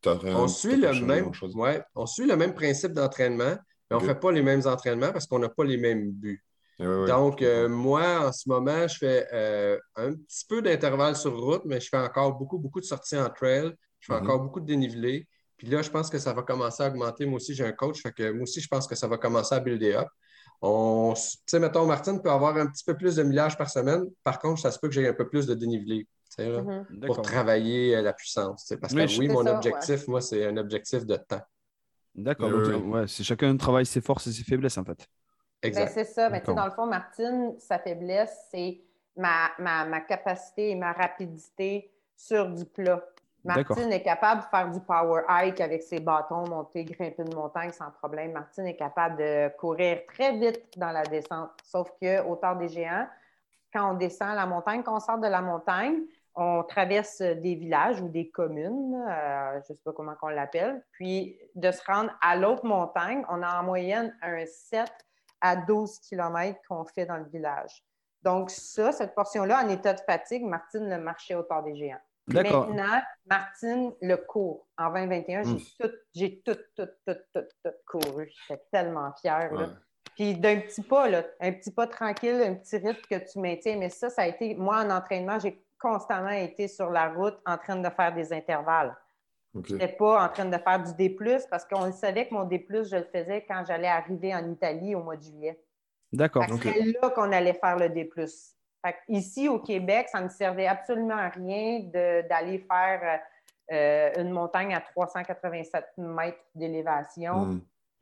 tu as rien On suit, le même, ouais, on suit le même principe d'entraînement, mais on ne fait pas les mêmes entraînements parce qu'on n'a pas les mêmes buts. Eh ouais, ouais, Donc, euh, moi, en ce moment, je fais euh, un petit peu d'intervalle sur route, mais je fais encore beaucoup, beaucoup de sorties en trail. Je fais Mhm. encore beaucoup de dénivelé. Puis là, je pense que ça va commencer à augmenter. Moi aussi, j'ai un coach. Fait que moi aussi, je pense que ça va commencer à builder up. On, tu sais, mettons, Martine peut avoir un petit peu plus de millage par semaine. Par contre, ça se peut que j'ai un peu plus de dénivelé. tu sais, là, Mhm. Pour travailler euh, la puissance. Parce que Oui, mon ça, objectif, moi, c'est un objectif de temps. D'accord. Oui. ouais, c'est chacun travaille ses forces et ses faiblesses en fait. Ben, Exact. c'est ça. Mais tu sais, D'accord. dans le fond, Martine, sa faiblesse, c'est ma, ma, ma capacité et ma rapidité sur du plat. Martine est capable de faire du power hike avec ses bâtons, monter, grimper une montagne sans problème. Martine est capable de courir très vite dans la descente. Sauf que hauteur des géants, quand on descend la montagne, quand on sort de la montagne, on traverse des villages ou des communes, euh, je ne sais pas comment on l'appelle. Puis de se rendre à l'autre montagne, on a en moyenne un 7 à 12 km qu'on fait dans le village. Donc, ça, cette portion-là, en état de fatigue, Martine le marchait hauteur des géants. Maintenant, Martine le court. En 2021, Mm. j'ai tout, tout, tout, tout, tout, tout couru. J'étais tellement fière. là. Puis d'un petit pas, là, un petit pas tranquille, un petit rythme que tu maintiens. Mais ça, ça a été, moi, en entraînement, j'ai constamment été sur la route en train de faire des intervalles. Ok. Je n'étais pas en train de faire du D+, parce qu'on le savait que mon D+, je le faisais quand j'allais arriver en Italie au mois de juillet. D'accord. C'est là qu'on allait faire le D+. Fait ici, au Québec, ça ne me servait absolument à rien d'aller faire euh, une montagne à 387 mètres d'élévation.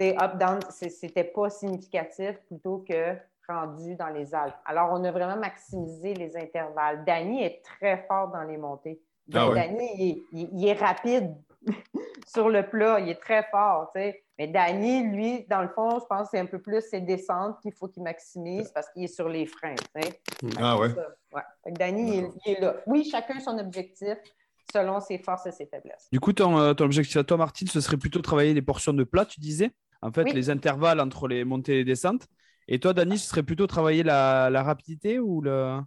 C'est up-down, c'était pas significatif plutôt que rendu dans les Alpes. Alors, on a vraiment maximisé les intervalles. Danny est très fort dans les montées. Ah ouais. Danny, il est, il- il est rapide sur le plat, il est très fort, tu sais. Mais Danny, lui, dans le fond, je pense que c'est un peu plus ses descentes qu'il faut qu'il maximise parce qu'il est sur les freins, tu sais. Ah ouais. Ça, ouais. Fait que Danny, il, il est là. Oui, chacun son objectif selon ses forces et ses faiblesses. Du coup, ton, euh, ton objectif à toi, Martine, ce serait plutôt travailler les portions de plat, tu disais? En fait, Oui. les intervalles entre les montées et les descentes. Et toi, Dani, ce serait plutôt travailler la, la rapidité ou le.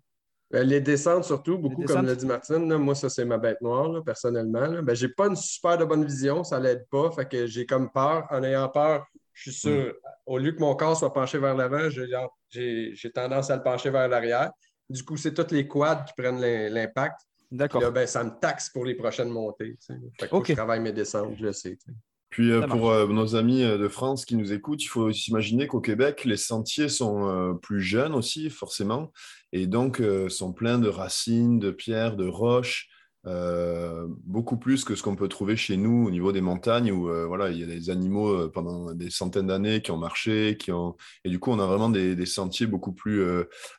Euh, Les descentes, surtout, beaucoup, descentes. comme l'a dit Martine. là, moi, ça, c'est ma bête noire, là, personnellement. là. Ben, j'ai pas une super de bonne vision, ça l'aide pas. Fait que j'ai comme peur. En ayant peur, je suis sûr, au lieu que mon corps soit penché vers l'avant, j'ai- tendance à le pencher vers l'arrière. Du coup, c'est toutes les quads qui prennent l'im- l'impact. D'accord. Ben, ça me taxe pour les prochaines montées. tu sais. Fait que faut Ok. que je travaille mes descentes, je le sais. tu sais. Puis euh, pour euh, nos amis euh, de France qui nous écoutent, il faut s'imaginer qu'au Québec, les sentiers sont euh, plus jeunes aussi, forcément, et donc sont pleins de racines, de pierres, de roches, beaucoup plus que ce qu'on peut trouver chez nous au niveau des montagnes où voilà, il y a des animaux pendant des centaines d'années qui ont marché, qui ont... et du coup, on a vraiment des, des sentiers beaucoup plus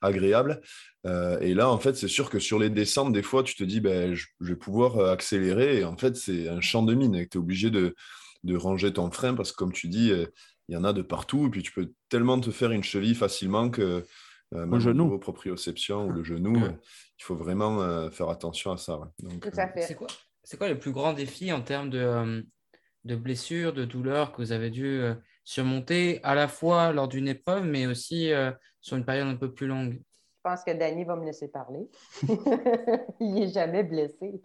agréables. Euh, et là, en fait, c'est sûr que sur les descentes, des fois, tu te dis, ben, je, je vais pouvoir accélérer. Et en fait, c'est un champ de mine tu es obligé de, de ranger ton frein parce que, comme tu dis, euh, il y en a de partout. Et puis, tu peux tellement te faire une cheville facilement que, euh, même genou. proprioception ou le genou, Ouais. euh, il faut vraiment euh, faire attention à ça. ouais. Donc, Tout à fait. C'est quoi, c'est quoi le plus grand défi en termes de, euh, de blessures, de douleurs que vous avez dû surmonter à la fois lors d'une épreuve, mais aussi euh, sur une période un peu plus longue? Je pense que Danny va me laisser parler. il n'est jamais blessé.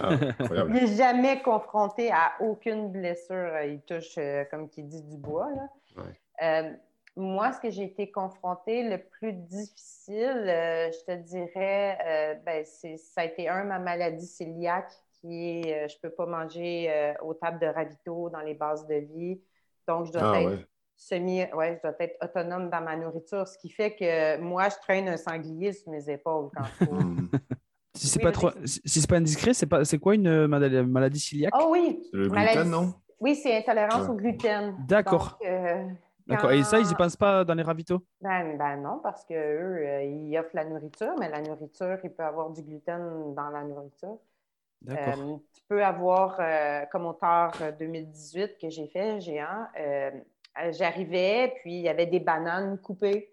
ah. Il n'est jamais confronté à aucune blessure. Il touche, euh, comme qui dit, du bois. là. Ouais. Euh, moi, ce que j'ai été confrontée, le plus difficile, euh, je te dirais, euh, ben, ça a été un, ma maladie cœliaque, qui est, je ne peux pas manger aux tables de ravito dans les bases de vie. Donc, je dois Ah, être ouais. Semi, ouais, je dois être autonome dans ma nourriture, ce qui fait que moi, je traîne un sanglier sur mes épaules quand je. Si c'est Oui, pas trop, si c'est pas indiscret, c'est pas, c'est quoi une maladie, maladie cœliaque? Oh oui! C'est le Maladie- gluten, non? Oui, c'est intolérance Ouais. au gluten. D'accord. Donc, euh, D'accord. Et ça, ils y pensent pas dans les ravitaux? Ben, ben non, parce qu'eux, euh, ils offrent la nourriture, mais la nourriture, il peut avoir du gluten dans la nourriture. D'accord. Euh, tu peux avoir, euh, comme au tard euh, 2018 que j'ai fait, géant, euh, euh, j'arrivais, puis il y avait des bananes coupées.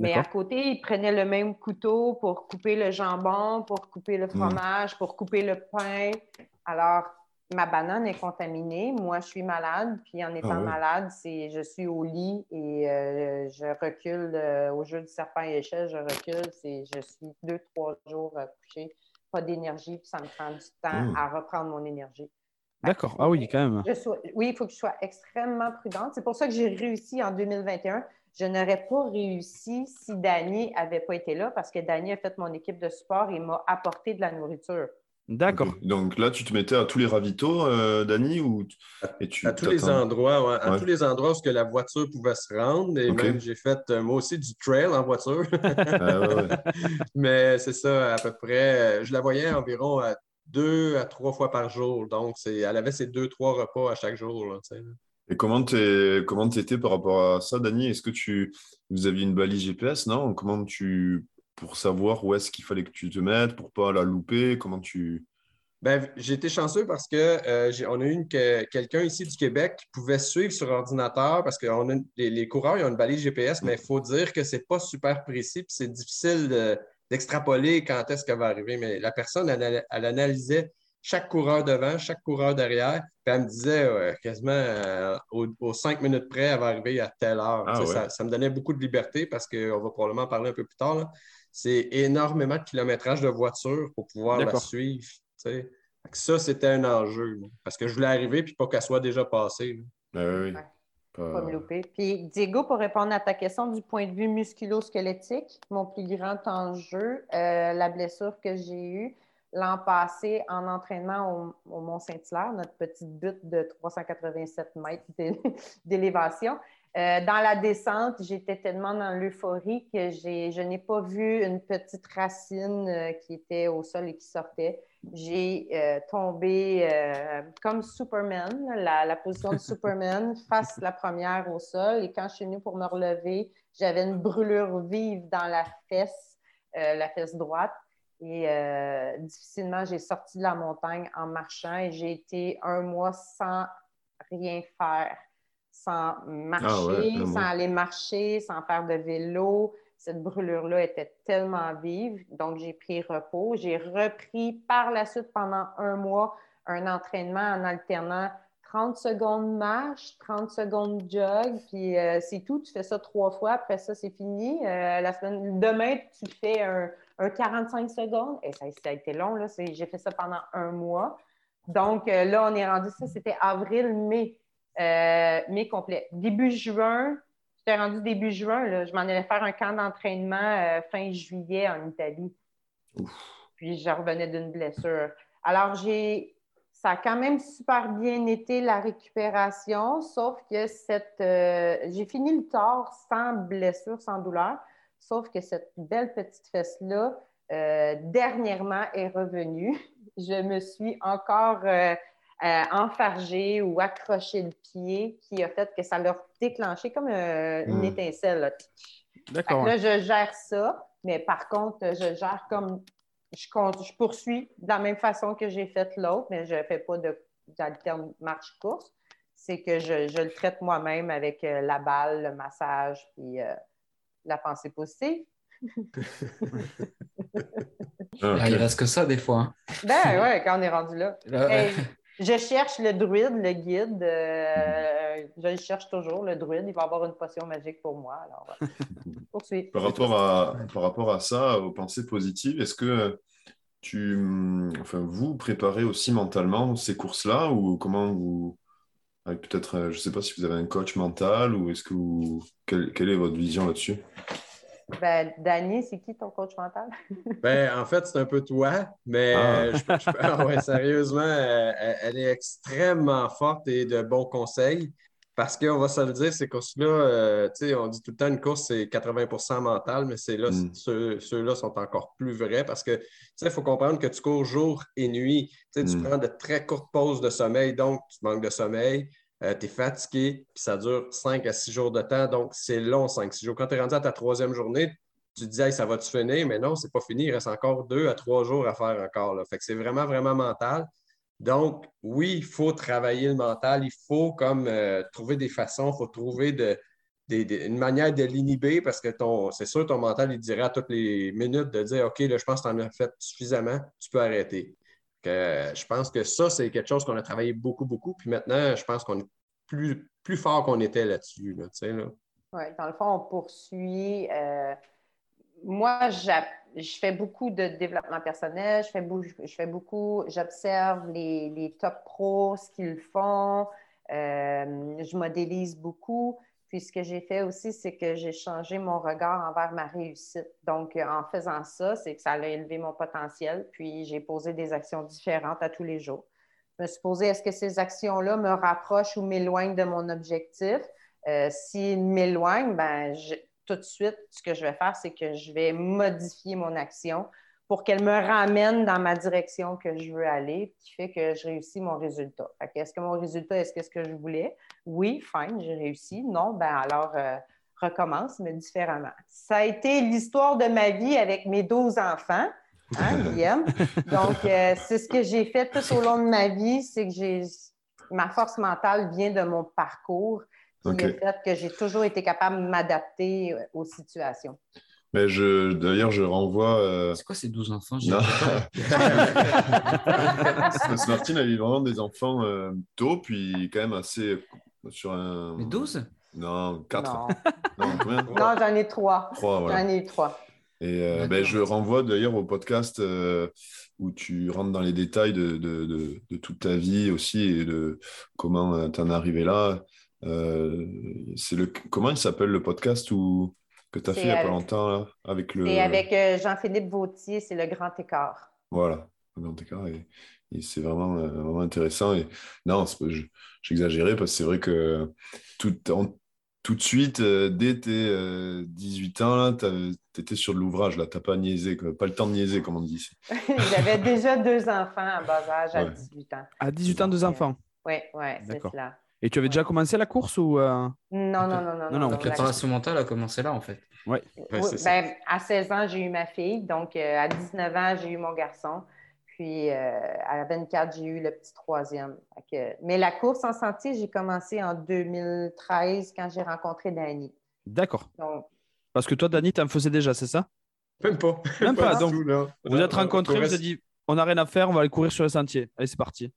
Mais à côté, ils prenaient le même couteau pour couper le jambon, pour couper le Mm. fromage, pour couper le pain. Alors, ma banane est contaminée, moi je suis malade, puis en étant ouais. malade, c'est je suis au lit et euh, je recule euh, au jeu du serpent et échelle, je recule, c'est je suis deux, trois jours euh, couchée, pas d'énergie, puis ça me prend du temps Mm. à reprendre mon énergie. D'accord. Ah oui, quand même. Je sois- oui, il faut que je sois extrêmement prudente. C'est pour ça que j'ai réussi en 2021. Je n'aurais pas réussi si Danny n'avait pas été là parce que Danny a fait mon équipe de sport et m'a apporté de la nourriture. D'accord. Donc là, tu te mettais à tous les ravitaux, euh, Dani, ou t- et tu À tous les endroits, ouais, à Ouais. tous les endroits où ce que la voiture pouvait se rendre. Et même, j'ai fait, euh, moi aussi, du trail en voiture. Ah, ouais, ouais. Mais c'est ça, à peu près. euh, Je la voyais environ à deux à trois fois par jour. Donc, c'est, elle avait ses deux, trois repas à chaque jour. là, tu. Et comment t'es, comment t'étais par rapport à ça, Dani? Est-ce que tu, vous aviez une balise GPS, non? Comment tu, pour savoir où est-ce qu'il fallait que tu te mettes, pour pas la louper, comment tu... Ben, j'ai été chanceux parce que euh, j'ai- on a eu une- que- quelqu'un ici du Québec qui pouvait suivre sur ordinateur parce que on a les, les coureurs ils ont une balise GPS, mais il faut dire que c'est pas super précis puis c'est difficile de- d'extrapoler quand est-ce qu'elle va arriver. Mais la personne, elle, elle- elle analysait chaque coureur devant, chaque coureur derrière, puis elle me disait euh, quasiment euh, aux, aux cinq minutes près, elle va arriver à telle heure. Ah Tu sais, ouais. ça, ça me donnait beaucoup de liberté parce qu'on va probablement en parler un peu plus tard. là. C'est énormément de kilométrage de voiture pour pouvoir la suivre. Ça, c'était un enjeu. là. Parce que je voulais arriver puis pas qu'elle soit déjà passée. Ah, oui, oui. Pas- Pas me louper. Puis, Diego, pour répondre à ta question du point de vue musculo-squelettique, mon plus grand enjeu, euh, la blessure que j'ai eue l'an passé en entraînement au, au Mont-Saint-Hilaire, notre petite butte de 387 mètres d'é- d'élévation. Euh, dans la descente, j'étais tellement dans l'euphorie que je n'ai pas vu une petite racine euh, qui était au sol et qui sortait. J'ai euh, tombé comme Superman, la, la position de Superman, face la première au sol. Et quand je suis venue pour me relever, j'avais une brûlure vive dans la fesse, la fesse droite. Et difficilement, j'ai sorti de la montagne en marchant et j'ai été un mois sans rien faire, sans marcher, Ah ouais, un sans aller marcher, sans faire de vélo. Cette brûlure-là était tellement vive, donc j'ai pris repos. J'ai repris par la suite pendant un mois un entraînement en alternant 30 secondes marche, 30 secondes jog, puis euh, c'est tout. Tu fais ça trois fois, après ça, c'est fini. Euh, la semaine, demain, tu fais un, un 45 secondes. Et ça, ça a été long, là. J'ai fait ça pendant un mois. Donc euh, là, on est rendu ça, c'était avril, mai, euh, mai complet. Début juin, j'étais rendu début juin, là, je m'en allais faire un camp d'entraînement euh, fin juillet en Italie. Puis je revenais d'une blessure. Alors, j'ai ça a quand même super bien été la récupération, sauf que cette euh, j'ai fini le tort sans blessure, sans douleur, sauf que cette belle petite fesse-là, euh, dernièrement, est revenue. Je me suis encore euh, euh, enfargée ou accroché le pied qui a fait que ça l'a déclenché comme euh, une Mm. étincelle. D'accord. là, je gère ça, mais par contre, je gère comme je, compte- je poursuis de la même façon que j'ai fait l'autre, mais je ne fais pas de d'alterne marche-course. C'est que je, je le traite moi-même avec euh, la balle, le massage, puis euh, la pensée positive. Ah. Ah, il reste que ça des fois. hein. Ben ouais, quand on est rendu là. Là, Hey, je cherche le druide, le guide. euh, je le cherche toujours, le druide. Il va avoir une potion magique pour moi. Alors, euh. Par rapport à, par rapport à ça, aux pensées positives, est-ce que tu, hum, enfin, vous préparez aussi mentalement ces courses-là ou comment vous, peut-être, euh, je ne sais pas si vous avez un coach mental ou est-ce que vous, quelle, quelle est votre vision là-dessus? Ben, Danny, c'est qui ton coach mental? Ben, en fait, c'est un peu toi, mais Ah. euh, je, ah ouais, sérieusement, euh, elle, elle est extrêmement forte et de bons conseils. Parce qu'on va se le dire, ces courses-là, euh, tu sais, on dit tout le temps une course, c'est 80% mental, mais c'est là, Mm. ceux, ceux-là sont encore plus vrais parce que, tu sais, il faut comprendre que tu cours jour et nuit. Tu sais, tu Mm. prends de très courtes pauses de sommeil, donc tu manques de sommeil. Tu es fatigué, puis ça dure 5 à 6 jours de temps, donc c'est long, 5-6 jours. Quand tu es rendu à ta troisième journée, tu te dis, ça va-tu finir? Mais non, c'est pas fini. Il reste encore deux à trois jours à faire encore. Fait que c'est vraiment, vraiment mental. Donc, oui, il faut travailler le mental. Il faut comme euh, trouver des façons, il faut trouver une manière de l'inhiber parce que c'est sûr, ton mental, il dirait à toutes les minutes de dire OK, là, je pense que tu en as fait suffisamment, tu peux arrêter. Je pense que ça, c'est quelque chose qu'on a travaillé beaucoup, beaucoup. Puis maintenant, je pense qu'on est plus, plus fort qu'on était là-dessus. Là. Oui, dans le fond, on poursuit. euh, moi, je fais beaucoup de développement personnel, je fais, je fais beaucoup, j'observe les, les top pros, ce qu'ils font, euh, je modélise beaucoup. Puis ce que j'ai fait aussi, c'est que j'ai changé mon regard envers ma réussite. Donc, euh, en faisant ça, c'est que ça a élevé mon potentiel. Puis j'ai posé des actions différentes à tous les jours. Je me suis posé, est-ce que ces actions-là me rapprochent ou m'éloignent de mon objectif? Euh, S'ils m'éloignent, ben, tout de suite, ce que je vais faire, c'est que je vais modifier mon action pour qu'elle me ramène dans ma direction que je veux aller, qui fait que je réussis mon résultat. Est-ce que mon résultat, est-ce que ce que je voulais? Oui, fine, j'ai réussi. Non, ben alors euh, recommence, mais différemment. Ça a été l'histoire de ma vie avec mes 12 enfants. Hein, Guillaume? Donc, euh, c'est ce que j'ai fait tout au long de ma vie, c'est que j'ai ma force mentale vient de mon parcours, qui Ok. a fait que j'ai toujours été capable de m'adapter euh, aux situations. Mais je, d'ailleurs, je renvoie. euh, C'est quoi ces 12 enfants? Non. Parce que Martine a eu vraiment des enfants euh, tôt, puis quand même assez sur un. Mais 12 Non, 4. Non, Non, combien? Non j'en ai trois. 3, voilà. J'en ai eu trois. Et euh, ben, je renvoie d'ailleurs au podcast euh, où tu rentres dans les détails de, de, de, de toute ta vie aussi et de comment tu en es arrivé là. Euh, c'est le, comment il s'appelle le podcast où, que tu as fait il n'y a pas longtemps là, avec le. C'est avec euh, Jean-Philippe Vautier, c'est le grand écart. Voilà, le grand écart. Et c'est vraiment, euh, vraiment intéressant. Et non, j'exagérais parce que c'est vrai que tout, en- tout de suite, euh, dès tes euh, 18 ans, tu étais sur de l'ouvrage. Là, tu pas niaisé, quoi. pas le temps de niaiser, comme on dit ici. J'avais déjà deux enfants à bas âge à Ouais. 18 ans. À 18 ans, deux enfants. Oui, oui, c'est D'accord. cela. Et tu avais déjà commencé la course ou euh, Non, non, non, non. Non, non, non, La préparation mentale a commencé là, en fait. Ouais, Oui, ben, à 16 ans, j'ai eu ma fille. Donc, euh, à 19 ans, j'ai eu mon garçon. Puis, euh, à 24, j'ai eu le petit troisième. Que- Mais la course en sentier, j'ai commencé en 2013 quand j'ai rencontré Danny. D'accord. Donc, Parce que toi, Dani, tu en faisais déjà, c'est ça? Même pas. Même pas, donc, tout. Vous Non, êtes on rencontrés, vous êtes dit, on n'a rien à faire, on va aller courir sur le sentier. Allez, c'est parti.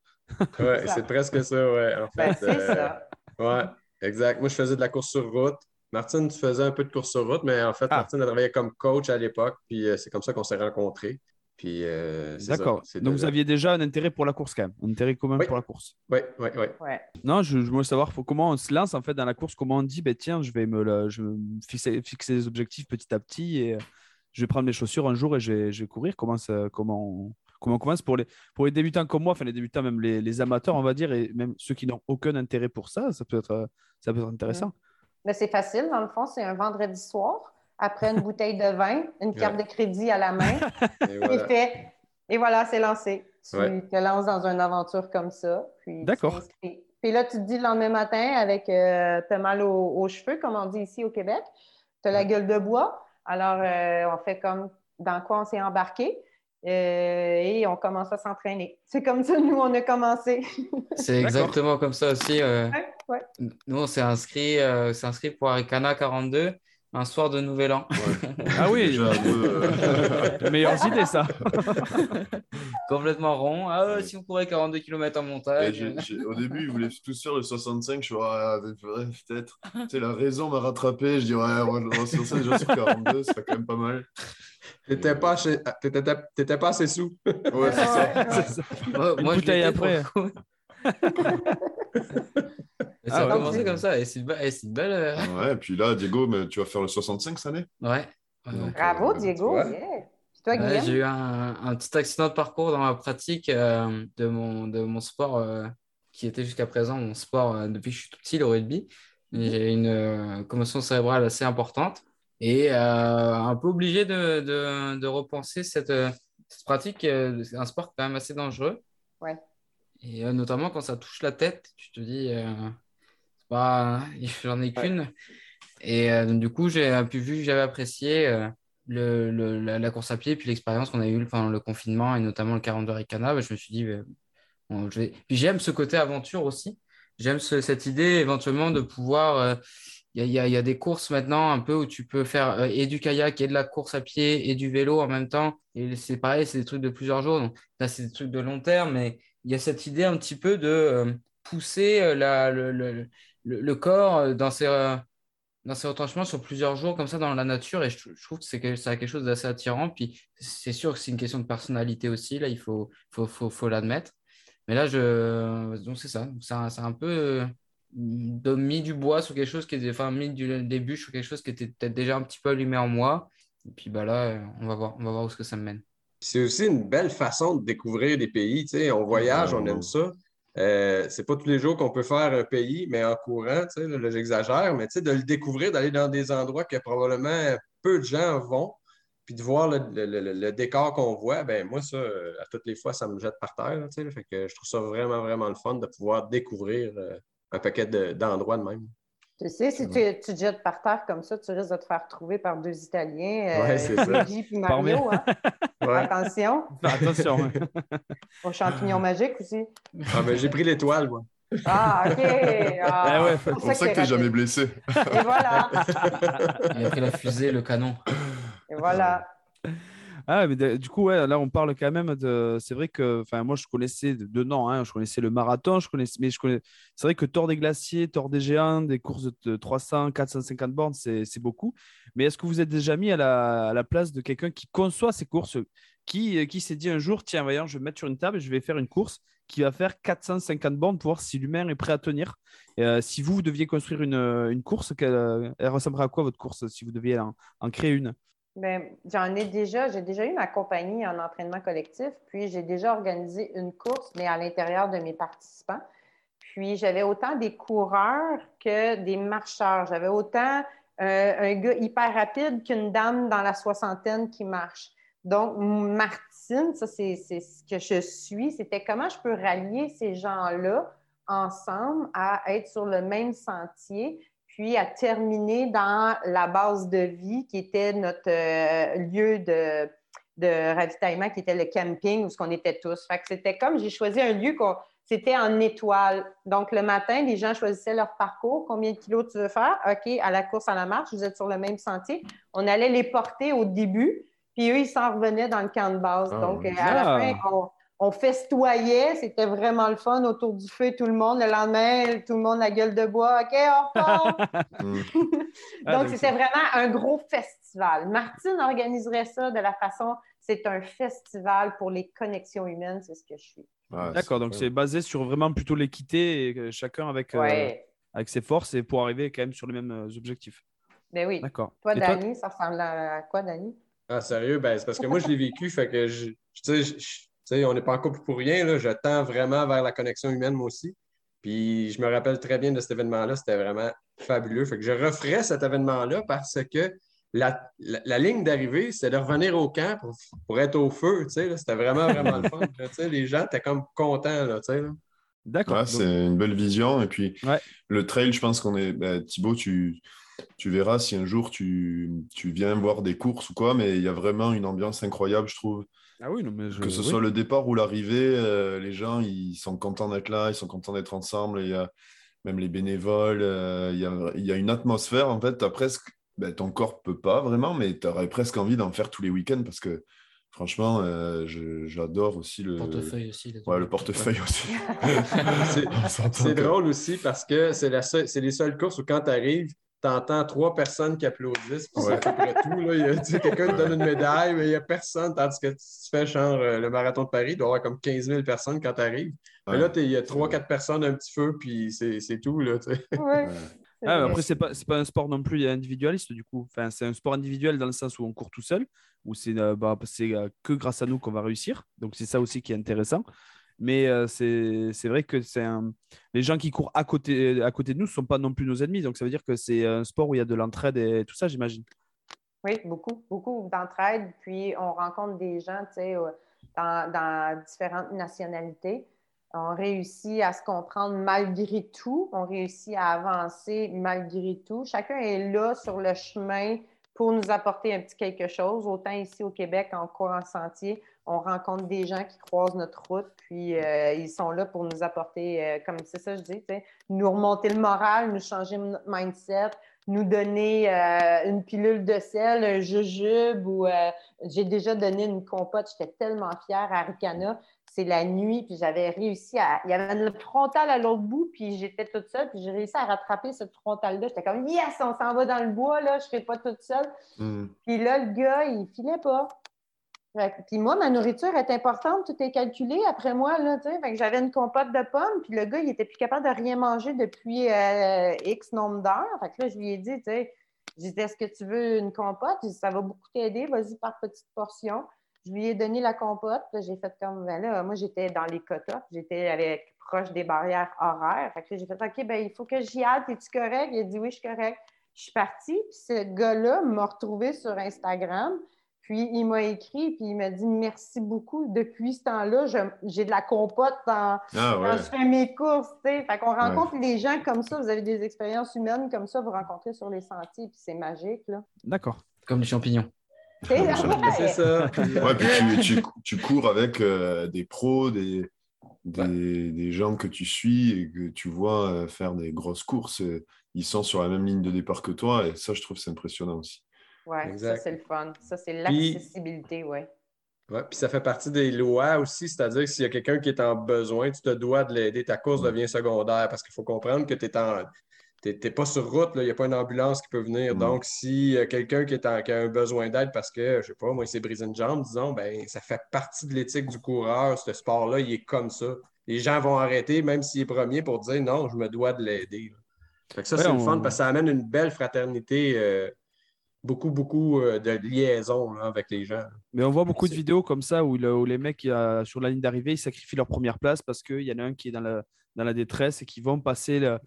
Ouais, c'est presque ça, ouais. En ben, fait, c'est euh, ça. Ouais, exact. Moi, je faisais de la course sur route. Martine, tu faisais un peu de course sur route, mais en fait, Ah. Martine a travaillé comme coach à l'époque, puis euh, c'est comme ça qu'on s'est rencontrés. Puis, euh, c'est ça. D'accord. De Donc, vous aviez déjà un intérêt pour la course quand même, un intérêt commun Oui. pour la course. Oui, oui, oui. Ouais. Non, je, je voulais savoir faut- comment on se lance en fait dans la course, comment on dit, ben, tiens, je vais me, la- je vais me fixer, fixer des objectifs petit à petit et je vais prendre mes chaussures un jour et je vais, je vais courir. Comment, ça, comment, on, comment on commence? Pour les, pour les débutants comme moi, enfin les débutants, même les, les amateurs, on va dire, et même ceux qui n'ont aucun intérêt pour ça, ça peut être, ça peut être intéressant. Mais c'est facile, dans le fond, c'est un vendredi soir, après une bouteille de vin, une carte de crédit à la main, Et voilà. fait. Et voilà, c'est lancé. Tu Ouais. te lances dans une aventure comme ça. D'accord. Puis là, tu te dis le lendemain matin, avec euh, t'as mal aux, aux cheveux, comme on dit ici au Québec, tu as la gueule de bois. Alors, euh, on fait comme dans quoi on s'est embarqué euh, et on commence à s'entraîner. C'est comme ça, nous, on a commencé. C'est exactement comme ça aussi. euh, Ouais, ouais. Nous, on s'est inscrit, euh, s'est inscrit pour Arikana 42 un soir de Nouvel An. Ah oui, peu, euh, meilleures idées, ça. Complètement rond. Ah ouais, si on courait 42 km en montagne. au début, ils voulaient tous faire le 65. Je suis ah, ouais, peut-être. Tu sais, la raison m'a rattrapé. Je dis, ouais, on va sur ça déjà sur 42, ça fait quand même pas mal. T'étais pas, chez- pas assez sous. Ouais, c'est ça. C'est ça. Moi, Une moi, je bouteille l'étais pour après. Et ça Ah a ouais. commencé comme ça. Et c'est une, be- et c'est une belle. euh, Ouais, et puis là, Diego, mais tu vas faire le 65 cette année? Ouais. Ouais, Donc, ouais. Bravo, euh, Diego. toi, Ouais, j'ai eu un, un petit accident de parcours dans ma pratique euh, de, mon, de mon sport euh, qui était jusqu'à présent mon sport euh, depuis que je suis tout petit, le rugby. J'ai une euh, commotion cérébrale assez importante et euh, un peu obligé de, de, de repenser cette, euh, cette pratique. euh, un sport quand même assez dangereux. Ouais. Et euh, notamment quand ça touche la tête, tu te dis, euh, pas, j'en ai qu'une. Et euh, donc, du coup, j'ai pu vu que j'avais apprécié euh, le, le- la, la course à pied, puis l'expérience qu'on a eue pendant le confinement, et notamment le 42 Ricana, bah, je me suis dit, bah, bon, je vais- puis j'aime ce côté aventure aussi. J'aime ce- cette idée éventuellement de pouvoir euh, il y y y a des courses maintenant un peu où tu peux faire euh, et du kayak et de la course à pied et du vélo en même temps. Et c'est pareil, c'est des trucs de plusieurs jours. Donc là, c'est des trucs de long terme, mais il y a cette idée un petit peu de euh, pousser euh, le, corps euh, dans ses, dans ses retranchements sur plusieurs jours comme ça dans la nature. Et je, trouve que c'est quelque chose d'assez attirant. Puis c'est sûr que c'est une question de personnalité aussi. Là, il faut, faut, faut, faut l'admettre. Mais là, je... donc c'est ça. C'est un, un peu de- mis du bois sur quelque chose qui était, mis du début sur quelque chose qui était peut-être déjà un petit peu allumé en moi. Et puis bah là, on va voir, on va voir où ce que ça me mène. C'est aussi une belle façon de découvrir des pays. Tu sais, on voyage, on aime ça. Euh, c'est pas tous les jours qu'on peut faire un pays, mais en courant, j'exagère, mais tu sais, de le découvrir, d'aller dans des endroits que probablement peu de gens vont, puis de voir le, le- le- le décor qu'on voit, ben moi, ça, à toutes les fois, ça me jette par terre. là, fait que je trouve ça vraiment, vraiment le fun de pouvoir découvrir euh, un paquet de- d'endroits de même. Tu sais, si tu, tu te jettes par terre comme ça, tu risques de te faire trouver par deux Italiens, euh, c'est ça. Luigi Mario. Hein? Ouais. Attention, attention. hein. aux champignons magiques aussi. Ah, ben, j'ai pris l'étoile, moi. Ah, OK. Ah, Ah ouais, c'est pour ça que tu n'es jamais blessé. Et voilà. Il a pris la fusée, le canon. Et voilà. Ah, mais du coup, ouais, là, on parle quand même de. C'est vrai que, moi, je connaissais de, nom, hein, je connaissais le marathon, je connaissais, mais je connais. C'est vrai que Tour des Glaciers, Tour des Géants, des courses de de 300, 450 bornes, c'est beaucoup. Mais est-ce que vous êtes déjà mis à la, place de quelqu'un qui conçoit ces courses, qui, qui s'est dit un jour, tiens, voyons, je vais me mettre sur une table et je vais faire une course qui va faire 450 bornes pour voir si l'humain est prêt à tenir? Euh, si vous, vous deviez construire une, course, elle ressemblerait à quoi votre course si vous deviez en, créer une? J'en ai déjà, j'ai déjà eu ma compagnie en entraînement collectif, puis j'ai déjà organisé une course, mais à l'intérieur de mes participants. Puis j'avais autant des coureurs que des marcheurs. J'avais autant euh, un gars hyper rapide qu'une dame dans la soixantaine qui marche. Donc, Martine, ça, c'est ce que je suis. C'était comment je peux rallier ces gens-là ensemble à être sur le même sentier, puis à terminer dans la base de vie qui était notre euh, lieu de, de ravitaillement, qui était le camping où ce qu'on était tous. Fait que c'était comme, j'ai choisi un lieu qu'on c'était en étoile. Donc, le matin, les gens choisissaient leur parcours. Combien de kilos tu veux faire? OK, à la course, à la marche, vous êtes sur le même sentier. On allait les porter au début, puis eux, ils s'en revenaient dans le camp de base. Ah, Donc, euh, à la fin, on, on festoyait. C'était vraiment le fun autour du feu, tout le monde. Le lendemain, tout le monde la gueule de bois. OK, on repart. Mm. Ah, Donc, c'était vraiment un gros festival. Martine organiserait ça de la façon, c'est un festival pour les connexions humaines, c'est ce que je suis. Ouais, D'accord, donc c'est basé sur vraiment plutôt l'équité et chacun avec, euh, avec ses forces et pour arriver quand même sur les mêmes euh, objectifs. Ben oui. D'accord. Toi, Dani, ça ressemble à quoi, Dani? Ah, sérieux? Ben, c'est parce que moi, je l'ai vécu, fait que je, je- tu sais, je- je- tu sais, on n'est pas en couple pour rien, là. Je tends vraiment vers la connexion humaine, moi aussi. Puis je me rappelle très bien de cet événement-là, c'était vraiment fabuleux. Fait que je referais cet événement-là parce que la, la- la ligne d'arrivée, c'est de revenir au camp pour, pour être au feu, tu sais, là. C'était vraiment, vraiment le fun. là, tu sais, les gens étaient comme contents, là, tu sais, là. D'accord. Ouais, donc- c'est une belle vision. Et puis, Ouais. le trail, je pense qu'on est. bah, Thibaut, tu, tu verras si un jour tu, tu viens voir des courses ou quoi, mais il y a vraiment une ambiance incroyable, je trouve. Ah oui, non, mais je- Que ce oui. soit le départ ou l'arrivée, euh, les gens, ils sont contents d'être là, ils sont contents d'être ensemble. Il y a même les bénévoles, euh, il y a, il y a une atmosphère. En fait, t'as presque. ben, ton corps peut pas vraiment, mais tu aurais presque envie d'en faire tous les week-ends parce que, franchement, euh, j'adore aussi le. Portefeuille aussi. Ouais, le portefeuille aussi. C'est- drôle aussi parce que c'est les seules courses où quand tu arrives, tu entends trois personnes qui applaudissent, puis c'est à peu près tout. Là. Il y a- tu sais, Quelqu'un te donne une médaille, mais il n'y a personne. Tandis que tu fais genre euh, le marathon de Paris, il doit y avoir comme 15 000 personnes quand tu arrives. Mais là, t'es- il y a trois, quatre personnes, un petit feu, puis c'est c'est tout. Là, tu sais. Oui. Ah, mais après, c'est pas, c'est pas un sport non plus individualiste, du coup. Enfin, c'est un sport individuel dans le sens où on court tout seul, où c'est euh, bah, c'est, euh, que grâce à nous qu'on va réussir. Donc, c'est ça aussi qui est intéressant. Mais euh, c'est vrai que c'est les gens qui courent à côté, à côté de nous ne sont pas non plus nos ennemis. Donc, ça veut dire que c'est un sport où il y a de l'entraide et tout ça, j'imagine. Oui, beaucoup, beaucoup d'entraide. Puis on rencontre des gens, euh, dans, dans différentes nationalités. On réussit à se comprendre malgré tout. On réussit à avancer malgré tout. Chacun est là sur le chemin pour nous apporter un petit quelque chose. Autant ici au Québec, en cours en sentier, on rencontre des gens qui croisent notre route, puis euh, ils sont là pour nous apporter, euh, comme c'est ça je dis, nous remonter le moral, nous changer notre mindset, nous donner euh, une pilule de sel, un jujube ou j'ai déjà donné une compote. J'étais tellement fière à Ricana. C'est la nuit, puis j'avais réussi à. Il y avait une frontale à l'autre bout, puis j'étais toute seule, puis j'ai réussi à rattraper cette frontale-là. J'étais comme, yes, on s'en va dans le bois, là, je ne serai pas toute seule. Hmm. Puis là, le gars, il filait pas. Puis moi, ma nourriture est importante, tout est calculé après moi. Là. Fait j'avais une compote de pommes, puis le gars, il était plus capable de rien manger depuis euh, X nombre d'heures. Fait que là, je lui ai dit, tu sais, est-ce que tu veux une compote? Dit, ça va beaucoup t'aider, vas-y par petites portions. Je lui ai donné la compote, j'ai fait comme, ben là, moi, j'étais dans les quotas, j'étais avec proche des barrières horaires. Fait que j'ai fait, OK, ben il faut que j'y aille, es-tu correct? Il a dit, oui, je suis correct. Je suis partie, puis ce gars-là m'a retrouvée sur Instagram. Puis il m'a écrit, puis il m'a dit merci beaucoup. Depuis ce temps-là, j'ai de la compote dans, Ah ouais. quand je fais mes courses. tu sais. Fait qu'on rencontre des gens comme ça. Vous avez des expériences humaines comme ça, vous rencontrez sur les sentiers, puis c'est magique. Là. D'accord. Comme les champignons. Ouais. C'est ça. Puis, Ouais, puis tu, tu, tu cours avec euh, des pros, des, des, des gens que tu suis et que tu vois euh, faire des grosses courses. Ils sont sur la même ligne de départ que toi et ça, je trouve que c'est impressionnant aussi. Ouais, ça, c'est le fun. Ça, c'est l'accessibilité, ouais. Ouais, puis ça fait partie des lois aussi, c'est-à-dire que s'il y a quelqu'un qui est en besoin, tu te dois de l'aider. Ta course devient secondaire parce qu'il faut comprendre que tu n'es pas sur route, il n'y a pas une ambulance qui peut venir. Mm. Donc, si euh, quelqu'un qui, est en- qui a un besoin d'aide parce que, je sais pas, moi, il s'est brisé une jambe, disons, ben, ça fait partie de l'éthique du coureur. Ce sport-là, il est comme ça. Les gens vont arrêter, même s'il est premier, pour dire non, je me dois de l'aider. là. Fait que ça, Ouais, c'est le fun parce que ça amène une belle fraternité, euh, beaucoup, beaucoup euh, de liaison là, avec les gens. Mais on voit beaucoup de vidéos comme ça où, le- où les mecs sur la ligne d'arrivée, ils sacrifient leur première place parce qu'il y en a un qui est dans la, dans la détresse et qui vont passer. le-